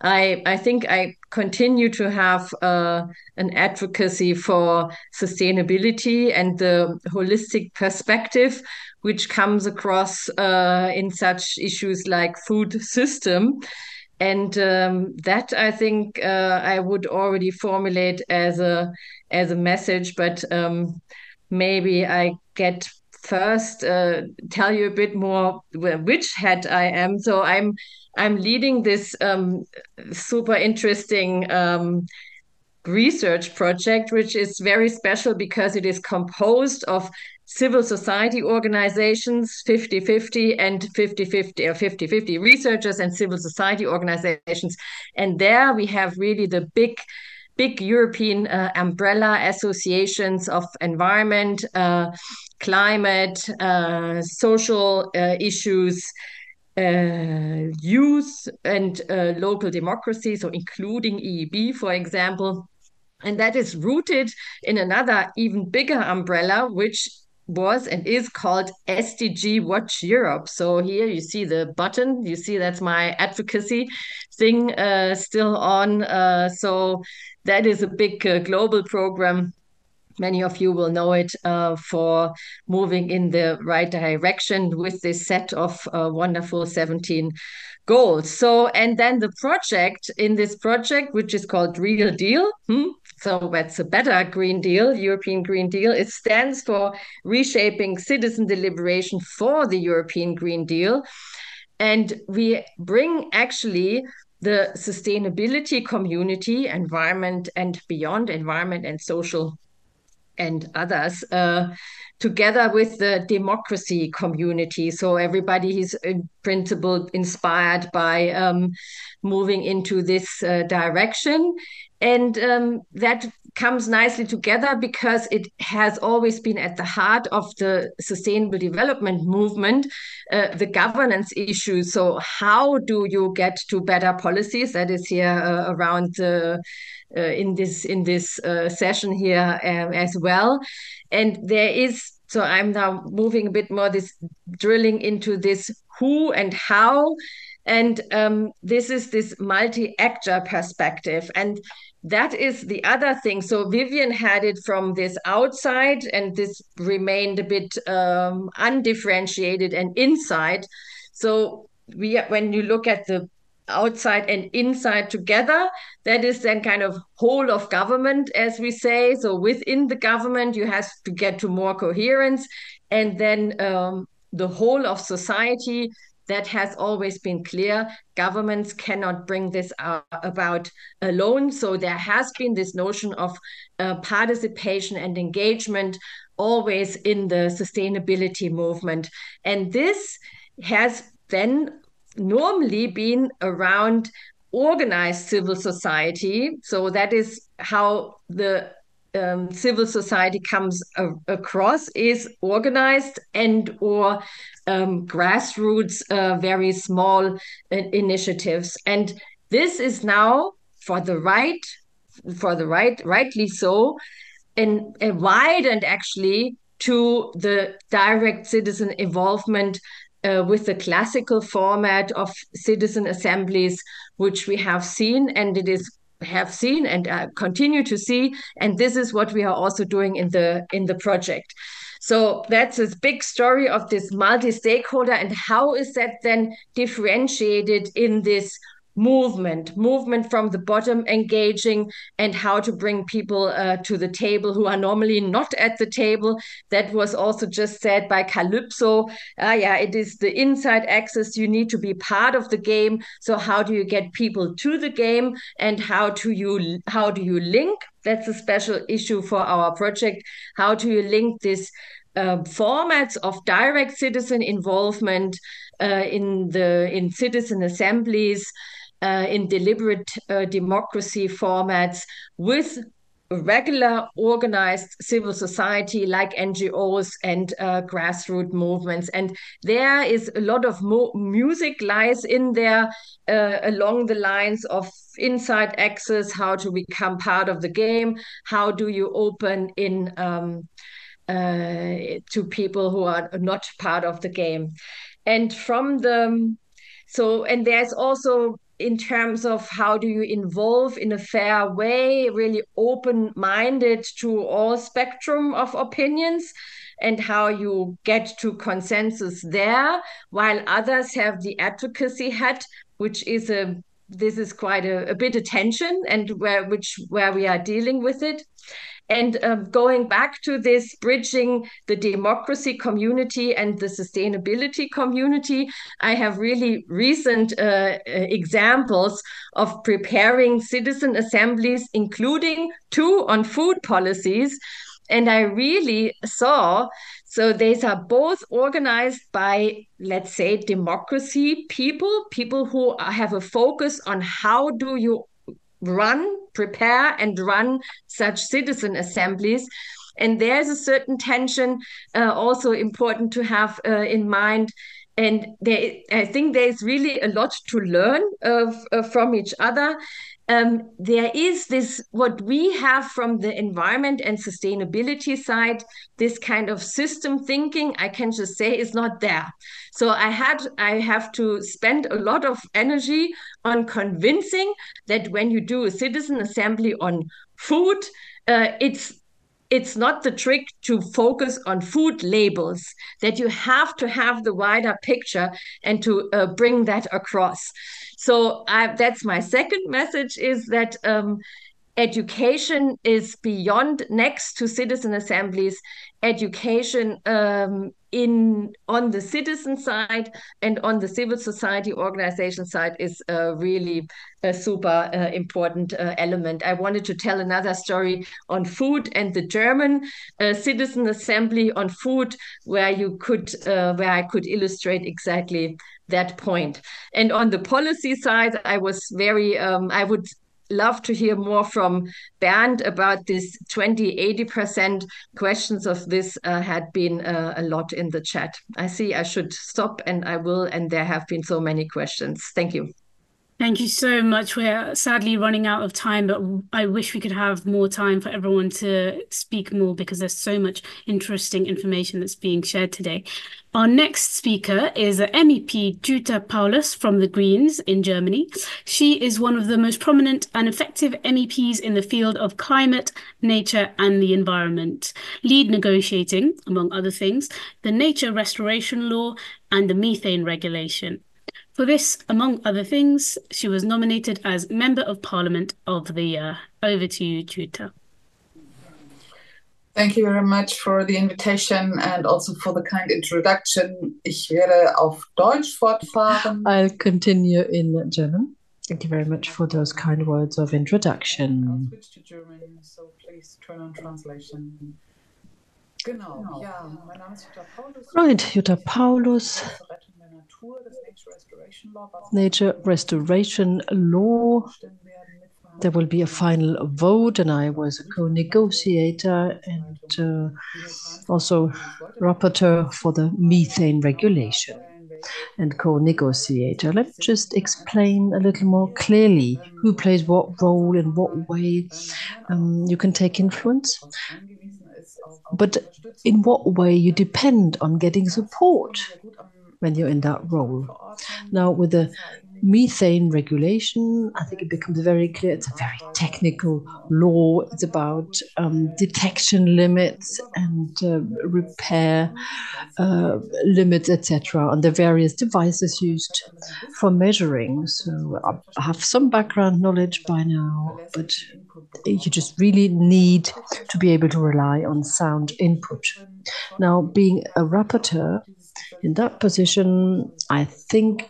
I, I think I continue to have uh, an advocacy for sustainability and the holistic perspective which comes across uh, in such issues like food system. And um, that I think uh, I would already formulate as a as a message, but um, maybe I get first uh, tell you a bit more which hat I am. So I'm I'm leading this um, super interesting um, research project, which is very special because it is composed of civil society organizations 50-50 and 50-50 or 50-50 researchers and civil society organizations. And there we have really the big big european uh, umbrella associations of environment uh, climate uh, social uh, issues uh, youth and uh, local democracy so including eeb for example. And that is rooted in another even bigger umbrella which was and is called SDG Watch Europe. So here you see the button. You see that's my advocacy thing uh, still on. Uh, so that is a big uh, global program. Many of you will know it uh, for moving in the right direction with this set of uh, wonderful 17 goals. So, and then the project in this project, which is called Real Deal, hmm, so that's a better Green Deal, European Green Deal. It stands for reshaping citizen deliberation for the European Green Deal. And we bring actually the sustainability community, environment and beyond, environment and social and others, uh, together with the democracy community. So everybody is in principle inspired by um, moving into this uh, direction. And um, that comes nicely together because it has always been at the heart of the sustainable development movement, uh, the governance issue. So, how do you get to better policies? That is here uh, around the uh, in this in this uh, session here um, as well, and there is. So I'm now moving a bit more this drilling into this who and how and um, this is this multi-actor perspective and that is the other thing. So Vivien had it from this outside and this remained a bit um, undifferentiated and inside. So we when you look at the outside and inside together that is then kind of whole of government as we say. So within the government you have to get to more coherence and then um, the whole of society that has always been clear. Governments cannot bring this about alone. So there has been this notion of uh, participation and engagement always in the sustainability movement. And this has then normally been around organized civil society. So that is how the um, civil society comes a- across is organized and or um, grassroots, uh, very small uh, initiatives. And this is now for the right, for the right, rightly so, and, and widened actually to the direct citizen involvement uh, with the classical format of citizen assemblies, which we have seen, and it is have seen and uh, continue to see and this is what we are also doing in the in the project so that's this big story of this multi-stakeholder and how is that then differentiated in this movement movement from the bottom engaging and how to bring people uh, to the table who are normally not at the table. That was also just said by Kalypso. Uh, yeah it is the inside access. You need to be part of the game. So how do you get people to the game and how do you how do you link? That's a special issue for our project. How do you link this uh, formats of direct citizen involvement uh, in the in citizen assemblies uh, in deliberate uh, democracy formats with regular organized civil society like NGOs and uh, grassroots movements. And there is a lot of music lies in there uh, along the lines of inside access, how to become part of the game, how do you open in um, uh, to people who are not part of the game. And from the so and there's also in terms of how do you involve in a fair way really open minded to all spectrum of opinions and how you get to consensus there while others have the advocacy hat which is a this is quite a, a bit of tension and where which where we are dealing with it and um, going back to this bridging the democracy community and the sustainability community, I have really recent uh, uh, examples of preparing citizen assemblies, including two on food policies. And I really saw so these are both organized by, let's say, democracy people, people who have a focus on how do you run, prepare, and run such citizen assemblies. And there's a certain tension uh, also important to have uh, in mind. And there, I think there's really a lot to learn uh, from each other um, there is this what we have from the environment and sustainability side this kind of system thinking i can just say is not there. So i had i have to spend a lot of energy on convincing that when you do a citizen assembly on food uh, it's it's not the trick to focus on food labels that you have to have the wider picture and to uh, bring that across so I, that's my second message is that um, education is beyond next to citizen assemblies education um, in on the citizen side and on the civil society organization side is uh, really a super uh, important uh, element. I wanted to tell another story on food and the German uh, citizen assembly on food, where you could uh, where I could illustrate exactly that point. And on the policy side, I was very um, I would love to hear more from Bernd about this 20, 80% questions of this uh, had been uh, a lot in the chat. I see I should stop and I will, and there have been so many questions. Thank you. Thank you so much. We're sadly running out of time, but I wish we could have more time for everyone to speak more because there's so much interesting information that's being shared today. Our next speaker is MEP Jutta Paulus from the Greens in Germany. She is one of the most prominent and effective MEPs in the field of climate, nature, and the environment, lead negotiating, among other things, the nature restoration law and the methane regulation. For this, among other things, she was nominated as Member of Parliament of the Year. Over to you, Jutta. Thank you very much for the invitation and also for the kind introduction. Ich werde auf Deutsch fortfahren. I'll continue in German. Thank you very much for those kind words of introduction. I'll switch to German, so please turn on translation. Genau, ja, mein Name ist Jutta Paulus. Right, Jutta Paulus. Nature Restoration Law. There will be a final vote, and I was a co negotiator and uh, also rapporteur for the methane regulation and co negotiator. Let me just explain a little more clearly who plays what role in what way um, you can take influence. But in what way you depend on getting support when you're in that role. Now, with the methane regulation, I think it becomes very clear it's a very technical law. It's about um, detection limits and uh, repair uh, limits, etc., on the various devices used for measuring. So I have some background knowledge by now, but you just really need to be able to rely on sound input. Now, being a rapporteur, in that position, I think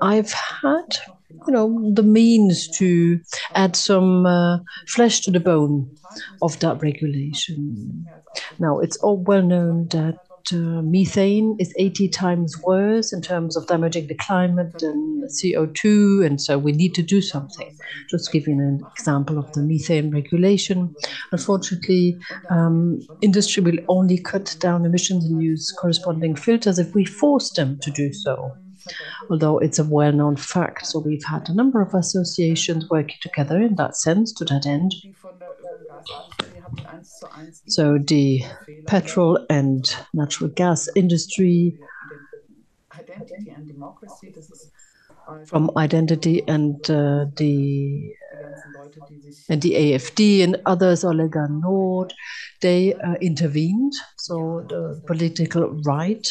I've had, you know, the means to add some uh, flesh to the bone of that regulation. Now, it's all well known that methane is 80 times worse in terms of damaging the climate than CO2, and so we need to do something. Just giving an example of the methane regulation. Unfortunately, um, industry will only cut down emissions and use corresponding filters if we force them to do so. Although it's a well known fact, so we've had a number of associations working together in that sense to that end. So the petrol and natural gas industry from identity and uh, the and the AFD and others, Olega Nord, they uh, intervened. So the political right.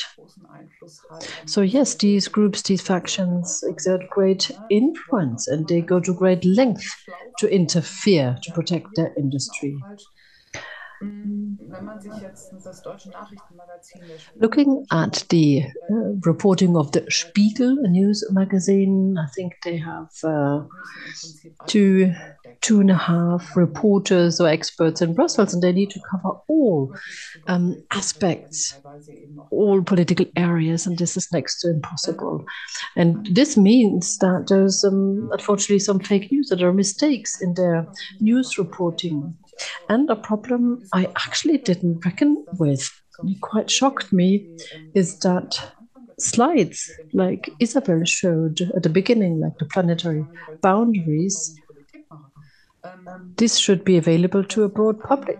So yes, these groups, these factions exert great influence, and they go to great length to interfere to protect their industry. Looking at the uh, reporting of the Spiegel news magazine, I think they have uh, two two and a half reporters or experts in Brussels, and they need to cover all um, aspects, all political areas, and this is next to impossible. And this means that there's um, unfortunately some fake news, that there are mistakes in their news reporting. And a problem I actually didn't reckon with, it quite shocked me, is that slides like Isabel showed at the beginning, like the planetary boundaries, this should be available to a broad public.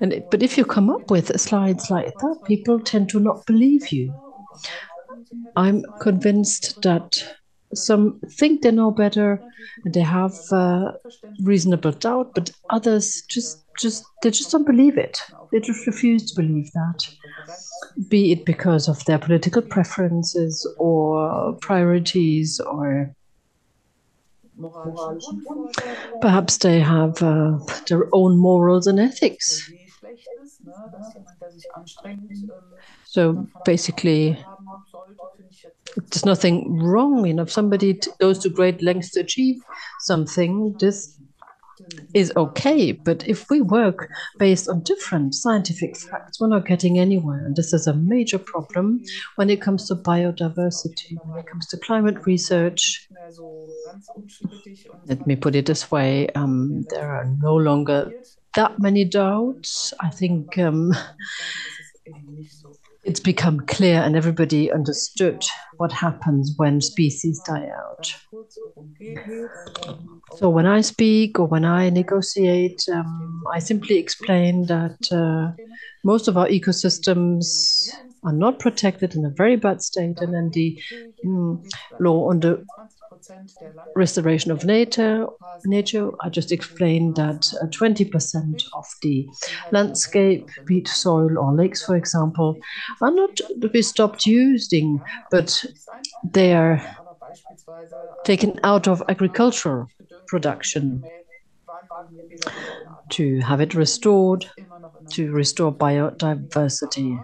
And but if you come up with slides like that, people tend to not believe you. I'm convinced that some think they know better and they have uh, reasonable doubt, but others just just they just don't believe it. They just refuse to believe that, be it because of their political preferences or priorities or perhaps they have uh, their own morals and ethics. So basically, there's nothing wrong. You know, if somebody goes to great lengths to achieve something, this is okay. But if we work based on different scientific facts, we're not getting anywhere. And this is a major problem when it comes to biodiversity, when it comes to climate research. Let me put it this way um, there are no longer that many doubts. I think um, it's become clear and everybody understood what happens when species die out. So when I speak or when I negotiate, um, I simply explain that uh, most of our ecosystems are not protected in a very bad state, and then the mm, law on the restoration of nature, nature, I just explained that uh, 20% of the landscape, be it soil or lakes, for example, are not to be stopped using, but they are taken out of agricultural production to have it restored, to restore biodiversity.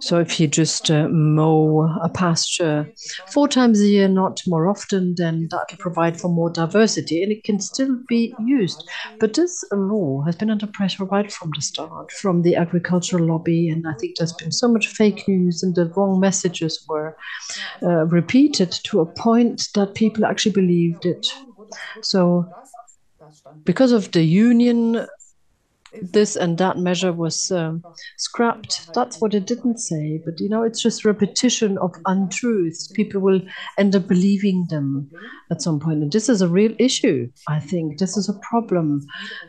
So if you just uh, mow a pasture four times a year, not more often, then that will provide for more diversity and it can still be used. But this law has been under pressure right from the start, from the agricultural lobby, and I think there's been so much fake news and the wrong messages were uh, repeated to a point that people actually believed it. So because of the union this and that measure was um, scrapped. That's what it didn't say. But you know, it's just repetition of untruths. People will end up believing them at some point. And this is a real issue, I think. This is a problem.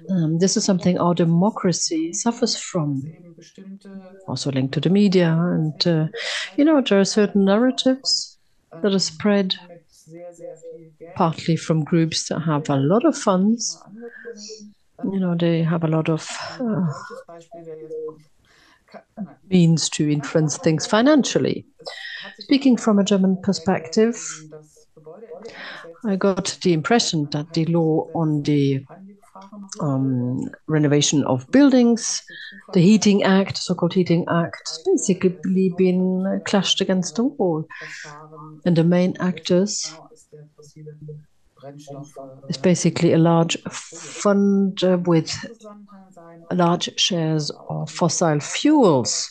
Um, this is something our democracy suffers from. Also linked to the media. And, uh, you know, there are certain narratives that are spread partly from groups that have a lot of funds you know, they have a lot of uh, means to influence things financially. Speaking from a German perspective, I got the impression that the law on the um, renovation of buildings, the Heating Act, so-called Heating Act, has basically been clashed against the wall. And the main actors it's basically a large fund uh, with large shares of fossil fuels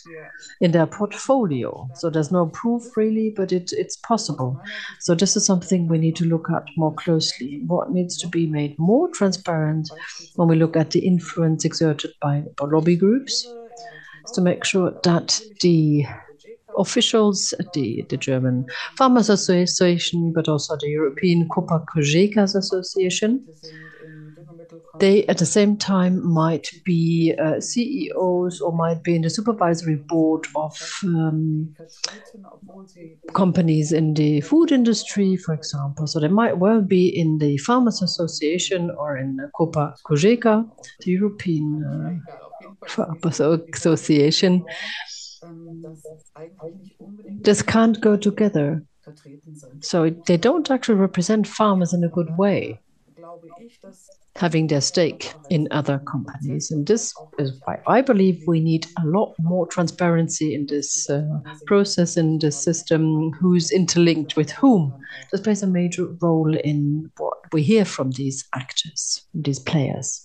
in their portfolio. So there's no proof really, but it, it's possible. So this is something we need to look at more closely. What needs to be made more transparent when we look at the influence exerted by, by lobby groups is to make sure that the officials, the, the German Farmers Association, but also the European Copa Cogeca's Association. They, at the same time, might be uh, CEOs or might be in the supervisory board of um, companies in the food industry, for example. So they might well be in the Farmers Association or in Copa Cogeca, the European uh, Farmers Association. This can't go together. So they don't actually represent farmers in a good way, having their stake in other companies. And this is why I believe we need a lot more transparency in this uh, process, in this system, who's interlinked with whom. This plays a major role in what we hear from these actors, these players.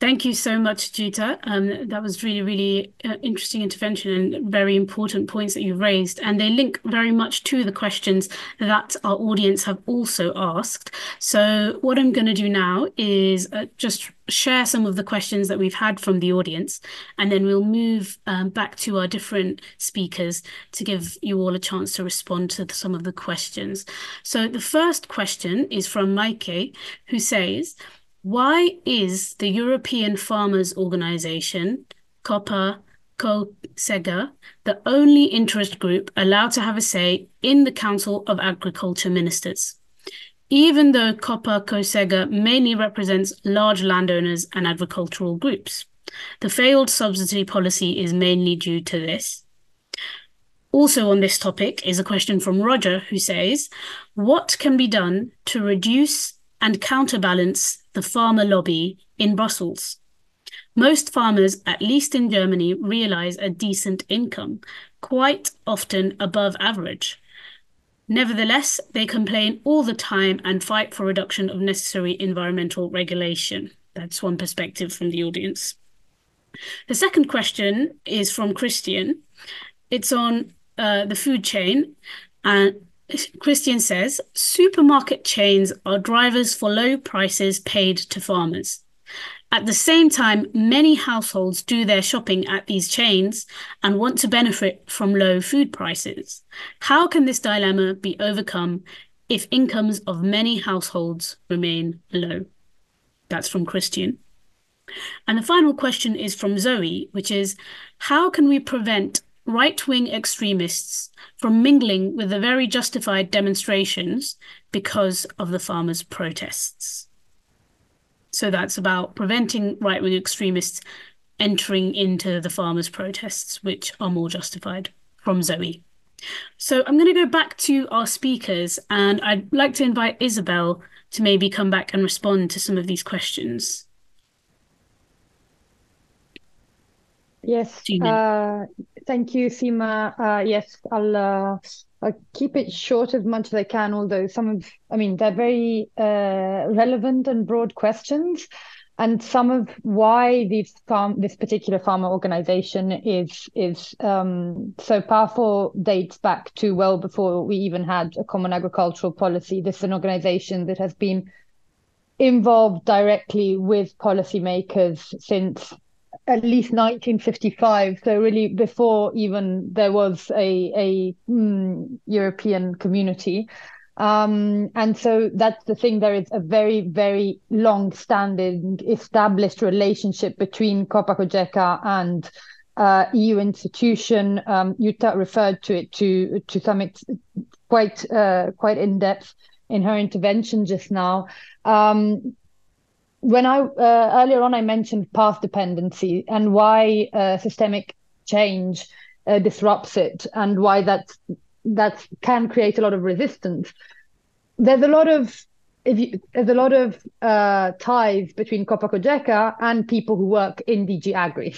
Thank you so much, Jutta. Um, that was really, really uh, interesting intervention and very important points that you raised. And they link very much to the questions that our audience have also asked. So what I'm going to do now is uh, just share some of the questions that we've had from the audience, and then we'll move um, back to our different speakers to give you all a chance to respond to some of the questions. So the first question is from Maike, who says, why is the European Farmers Organization, COPA COGECA, the only interest group allowed to have a say in the Council of Agriculture Ministers? Even though COPA COGECA mainly represents large landowners and agricultural groups, the failed subsidy policy is mainly due to this. Also on this topic is a question from Roger who says, what can be done to reduce and counterbalance the farmer lobby in Brussels. Most farmers, at least in Germany, realize a decent income, quite often above average. Nevertheless, they complain all the time and fight for reduction of necessary environmental regulation. That's one perspective from the audience. The second question is from Christian. It's on uh, the food chain, and Christian says supermarket chains are drivers for low prices paid to farmers. At the same time, many households do their shopping at these chains and want to benefit from low food prices. How can this dilemma be overcome if incomes of many households remain low? That's from Christian. And the final question is from Zoe, which is How can we prevent right wing extremists from mingling with the very justified demonstrations because of the farmers' protests? So that's about preventing right wing extremists entering into the farmers' protests, which are more justified from Zoe. So I'm going to go back to our speakers, and I'd like to invite Isabel to maybe come back and respond to some of these questions. Yes. Uh, thank you, Sima. Uh, yes, I'll uh, I'll keep it short as much as I can, although some of, I mean, they're very uh, relevant and broad questions. And some of why this farm, this particular farmer organization is is um, so powerful dates back to well before we even had a common agricultural policy. This is an organization that has been involved directly with policymakers since at least 1955 so really before even there was a a mm, european community. Um, and so that's the thing there is a very very long standing established relationship between copa cogeca and uh, eu institution. Um, Jutta referred to it to to some ex- quite uh, quite in depth in her intervention just now. Um, when I uh, earlier on I mentioned path dependency and why uh, systemic change uh, disrupts it and why that that can create a lot of resistance. There's a lot of if you, there's a lot of uh, ties between Copa Cogeca and people who work in DG Agri.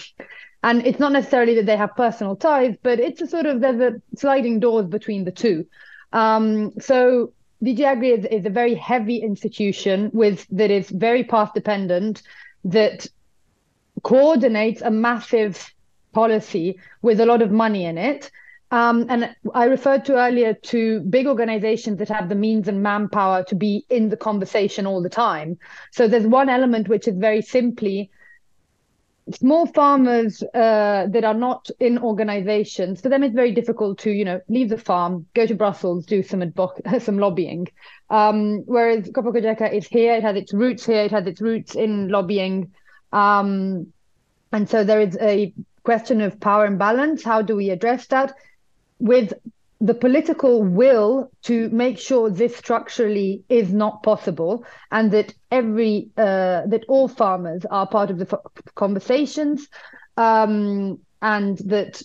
And it's not necessarily that they have personal ties, but it's a sort of there's a sliding doors between the two. Um, so DG Agri is, is a very heavy institution with that is very path dependent that coordinates a massive policy with a lot of money in it. Um, and I referred to earlier to big organizations that have the means and manpower to be in the conversation all the time. So there's one element which is very simply small farmers uh, that are not in organizations for them it's very difficult to you know leave the farm go to brussels do some some lobbying. Um, whereas copa cogeca is here it has its roots here it has its roots in lobbying. Um, and so there is a question of power imbalance. How do we address that? With the political will to make sure this structurally is not possible and that every uh, that all farmers are part of the conversations um, and that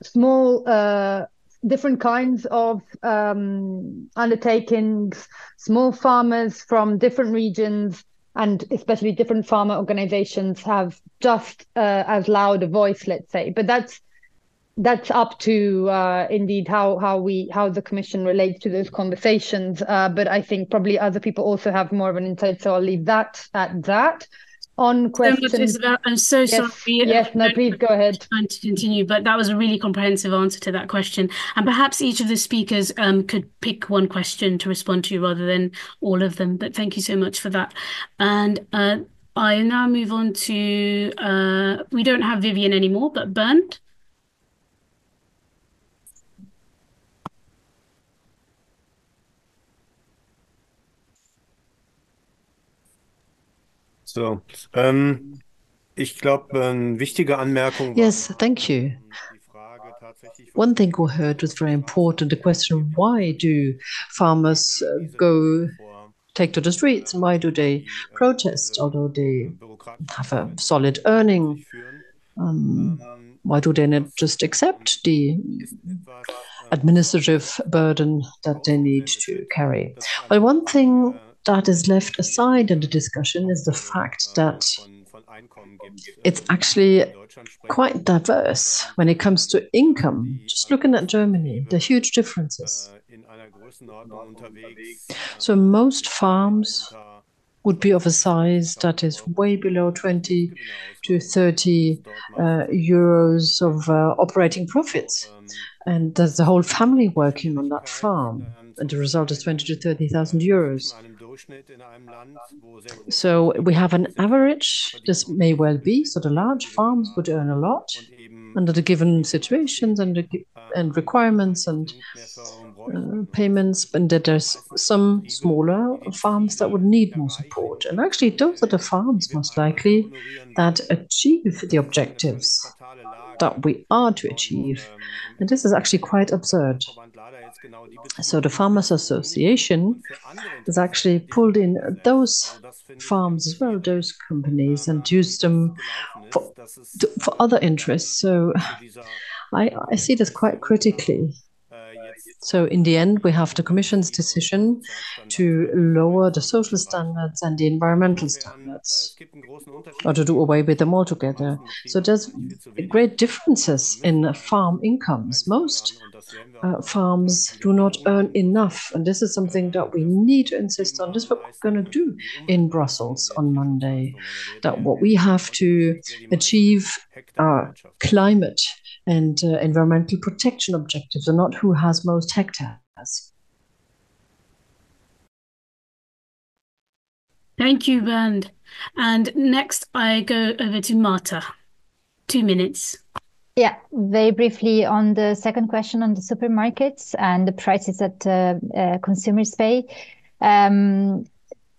small uh, different kinds of um, undertakings small farmers from different regions and especially different farmer organizations have just uh, as loud a voice let's say. But that's that's up to uh, indeed how how we how the commission relates to those conversations. Uh, but I think probably other people also have more of an insight, so I'll leave that at that. On questions, so I'm so yes, sorry. Yes, no, please go ahead. Trying to continue, but that was a really comprehensive answer to that question. And perhaps each of the speakers um, could pick one question to respond to rather than all of them. But thank you so much for that. And uh, I now move on to uh, we don't have Vivien anymore, but Bernd. So, ähm, ich glaube, eine wichtige Anmerkung. Yes, thank you. One thing we heard was very important the question why do farmers uh, go take to the streets and why do they protest although they have a solid earning um, why do they not just accept the administrative burden that they need to carry well one thing that is left aside in the discussion is the fact that it's actually quite diverse when it comes to income. Just looking at Germany, are huge differences. So most farms would be of a size that is way below 20 to 30 uh, euros of uh, operating profits. And there's the whole family working on that farm. And the result is 20 to 30,000 euros. So we have an average, this may well be, so the large farms would earn a lot under the given situations and, and requirements and uh, payments, and that there's some smaller farms that would need more support. And actually, those are the farms most likely that achieve the objectives that we are to achieve. And this is actually quite absurd. So the Farmers Association has actually pulled in those farms as well, those companies, and used them for, for other interests. So I, I see this quite critically. So in the end, we have the Commission's decision to lower the social standards and the environmental standards, or to do away with them altogether. So there's great differences in farm incomes. Most uh, farms do not earn enough, and this is something that we need to insist on. This is what we're going to do in Brussels on Monday. That what we have to achieve our climate and uh, environmental protection objectives are not who has most hectares. Thank you, Bernd. And next I go over to Marta. Two minutes. Yeah, very briefly on the second question on the supermarkets and the prices that uh, uh, consumers pay. Um,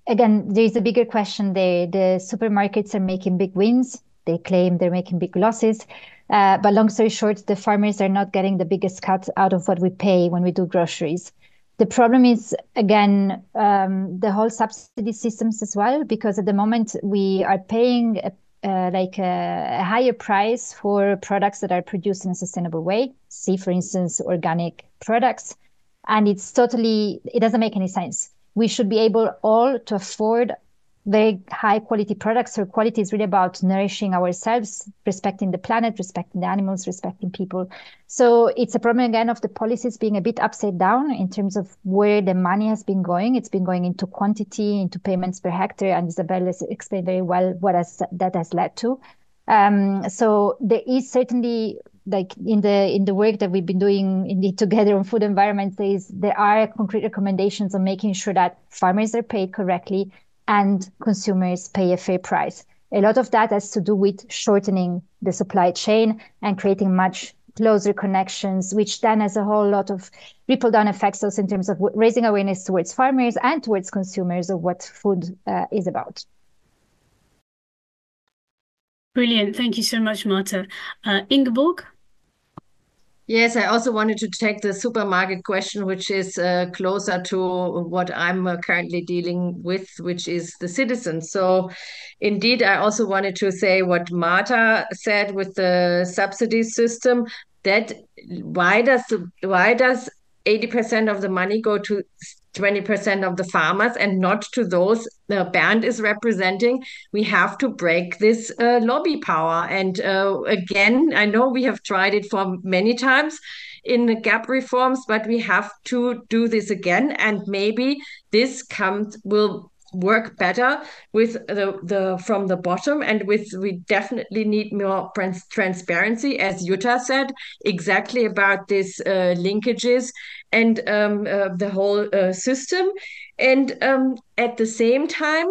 again, there is a bigger question there. The supermarkets are making big wins. They claim they're making big losses. Uh, but long story short, the farmers are not getting the biggest cut out of what we pay when we do groceries. The problem is, again, um, the whole subsidy systems as well, because at the moment we are paying a, uh, like a, a, higher price for products that are produced in a sustainable way. See, for instance, organic products. And it's totally, it doesn't make any sense. We should be able all to afford very high quality products. So quality is really about nourishing ourselves, respecting the planet, respecting the animals, respecting people. So it's a problem again of the policies being a bit upside down in terms of where the money has been going. It's been going into quantity, into payments per hectare, and Isabel has explained very well what has, that has led to. Um, so there is certainly like in the in the work that we've been doing indeed together on food environment there is there are concrete recommendations on making sure that farmers are paid correctly and consumers pay a fair price. A lot of that has to do with shortening the supply chain and creating much closer connections, which then has a whole lot of ripple down effects also in terms of raising awareness towards farmers and towards consumers of what food uh, is about. Brilliant. Thank you so much, Marta. Uh, Ingeborg? Yes, I also wanted to take the supermarket question, which is uh, closer to what I'm uh, currently dealing with, which is the citizens. So, indeed, I also wanted to say what Marta said with the subsidy system. That why does why does 80% of the money go to 20% of the farmers and not to those the band is representing. We have to break this uh, lobby power. And uh, again, I know we have tried it for many times in the GAP reforms, but we have to do this again. And maybe this comes will work better with the, the from the bottom. And with we definitely need more trans transparency as Jutta said exactly about these uh, linkages and um, uh, the whole uh, system. And um, at the same time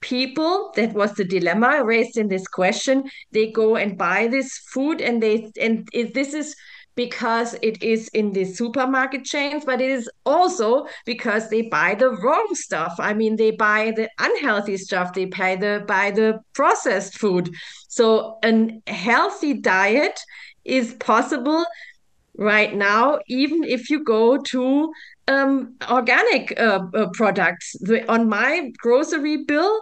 people that was the dilemma raised in this question they go and buy this food and they and it, this is because it is in the supermarket chains, but it is also because they buy the wrong stuff. I mean, they buy the unhealthy stuff, they buy the buy the processed food. So a healthy diet is possible right now, even if you go to um, organic uh, uh, products. The, on my grocery bill,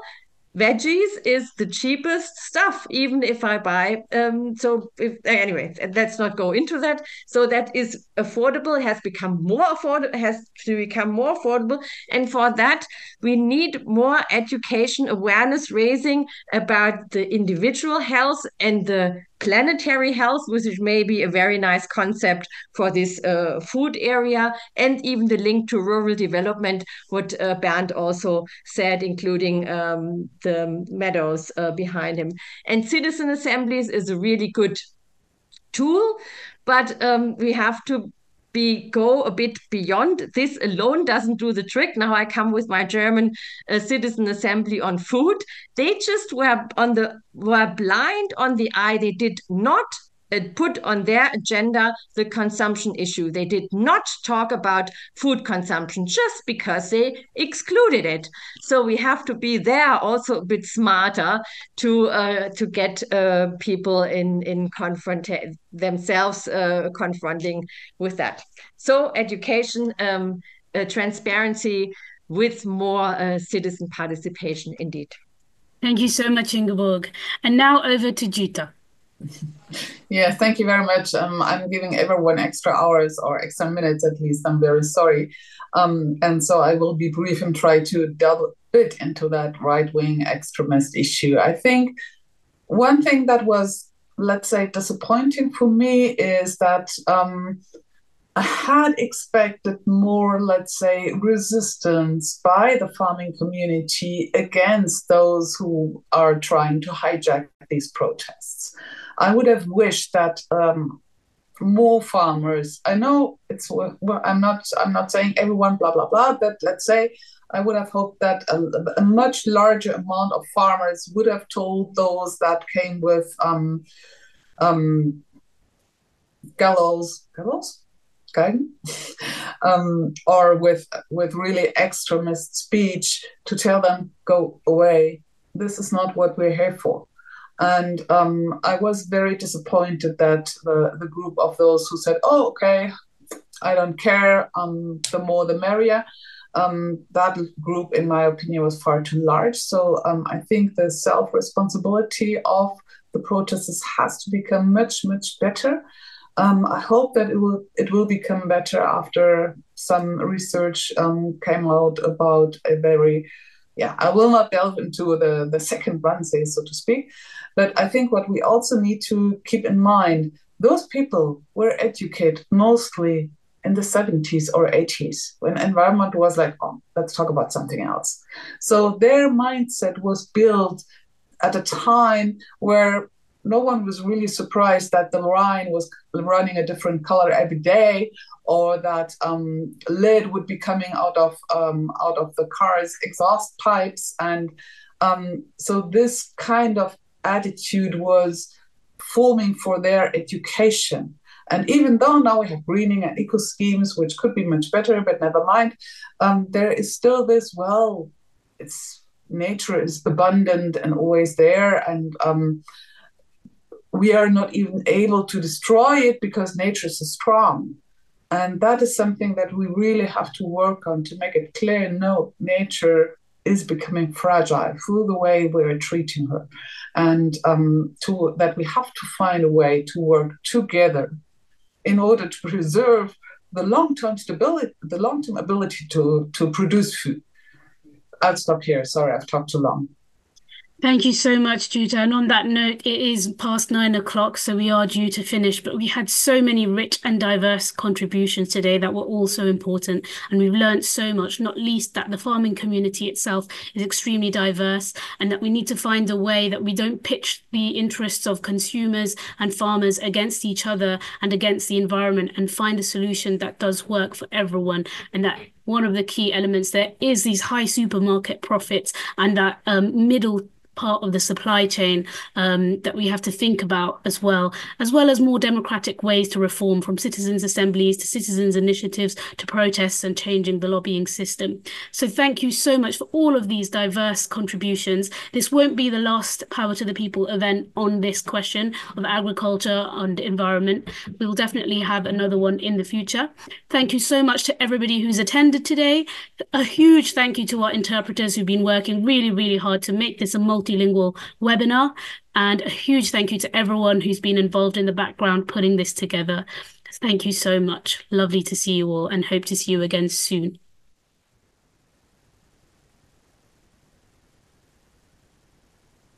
veggies is the cheapest stuff even if i buy um so if anyway let's not go into that. So that is affordable has become more affordable has to become more affordable. And for that we need more education awareness raising about the individual health and the planetary health, which is maybe a very nice concept for this uh, food area, and even the link to rural development, what uh, Bernd also said, including um, the meadows uh, behind him. And citizen assemblies is a really good tool, but um, we have to be go a bit beyond. This alone doesn't do the trick. Now I come with my German uh, citizen assembly on food. They just were on the were blind on the eye. They did not uh, put on their agenda the consumption issue. They did not talk about food consumption just because they excluded it. So we have to be there also a bit smarter to uh, to get uh, people in in confront themselves uh, confronting with that. So education, um, uh, transparency with more uh, citizen participation, indeed. Thank you so much, Ingeborg. And now over to Jutta. Yeah, thank you very much. Um, I'm giving everyone extra hours or extra minutes at least. I'm very sorry. Um, and so I will be brief and try to delve a bit into that right wing extremist issue. I think one thing that was, let's say, disappointing for me is that um, I had expected more, let's say, resistance by the farming community against those who are trying to hijack these protests. I would have wished that um, more farmers. I know it's. Well, I'm not. I'm not saying everyone. Blah blah blah. But let's say I would have hoped that a, a much larger amount of farmers would have told those that came with um, um, gallows, gallows, um, or with with really extremist speech to tell them go away. This is not what we're here for. And um, I was very disappointed that the, the group of those who said, oh, okay, I don't care, um, the more the merrier, um, that group, in my opinion, was far too large. So um, I think the self responsibility of the protesters has to become much, much better. Um, I hope that it will it will become better after some research um, came out about a very yeah, I will not delve into the, the second run, say so to speak. But I think what we also need to keep in mind, those people were educated mostly in the 70s or 80s when environment was like, oh, let's talk about something else. So their mindset was built at a time where no one was really surprised that the Rhine was running a different color every day, or that um, lead would be coming out of um, out of the car's exhaust pipes, and um, so this kind of attitude was forming for their education. And even though now we have greening and eco schemes, which could be much better, but never mind, um, there is still this well, it's nature is abundant and always there, and um, we are not even able to destroy it because nature is so strong. And that is something that we really have to work on to make it clear no, nature is becoming fragile through the way we're treating her. And um, to, that we have to find a way to work together in order to preserve the long-term stability, the long-term ability to, to produce food. I'll stop here. Sorry, I've talked too long. Thank you so much, Jutta. And on that note, it is past nine o'clock, so we are due to finish. But we had so many rich and diverse contributions today that were all so important. And we've learned so much, not least that the farming community itself is extremely diverse and that we need to find a way that we don't pitch the interests of consumers and farmers against each other and against the environment and find a solution that does work for everyone and that one of the key elements there is these high supermarket profits and that um, middle part of the supply chain um, that we have to think about as well, as well as more democratic ways to reform from citizens' assemblies to citizens' initiatives to protests and changing the lobbying system. So thank you so much for all of these diverse contributions. This won't be the last Power to the People event on this question of agriculture and environment. We'll definitely have another one in the future. Thank you so much to everybody who's attended today. A huge thank you to our interpreters who've been working really, really hard to make this a multi multilingual webinar. And a huge thank you to everyone who's been involved in the background putting this together. Thank you so much. Lovely to see you all and hope to see you again soon.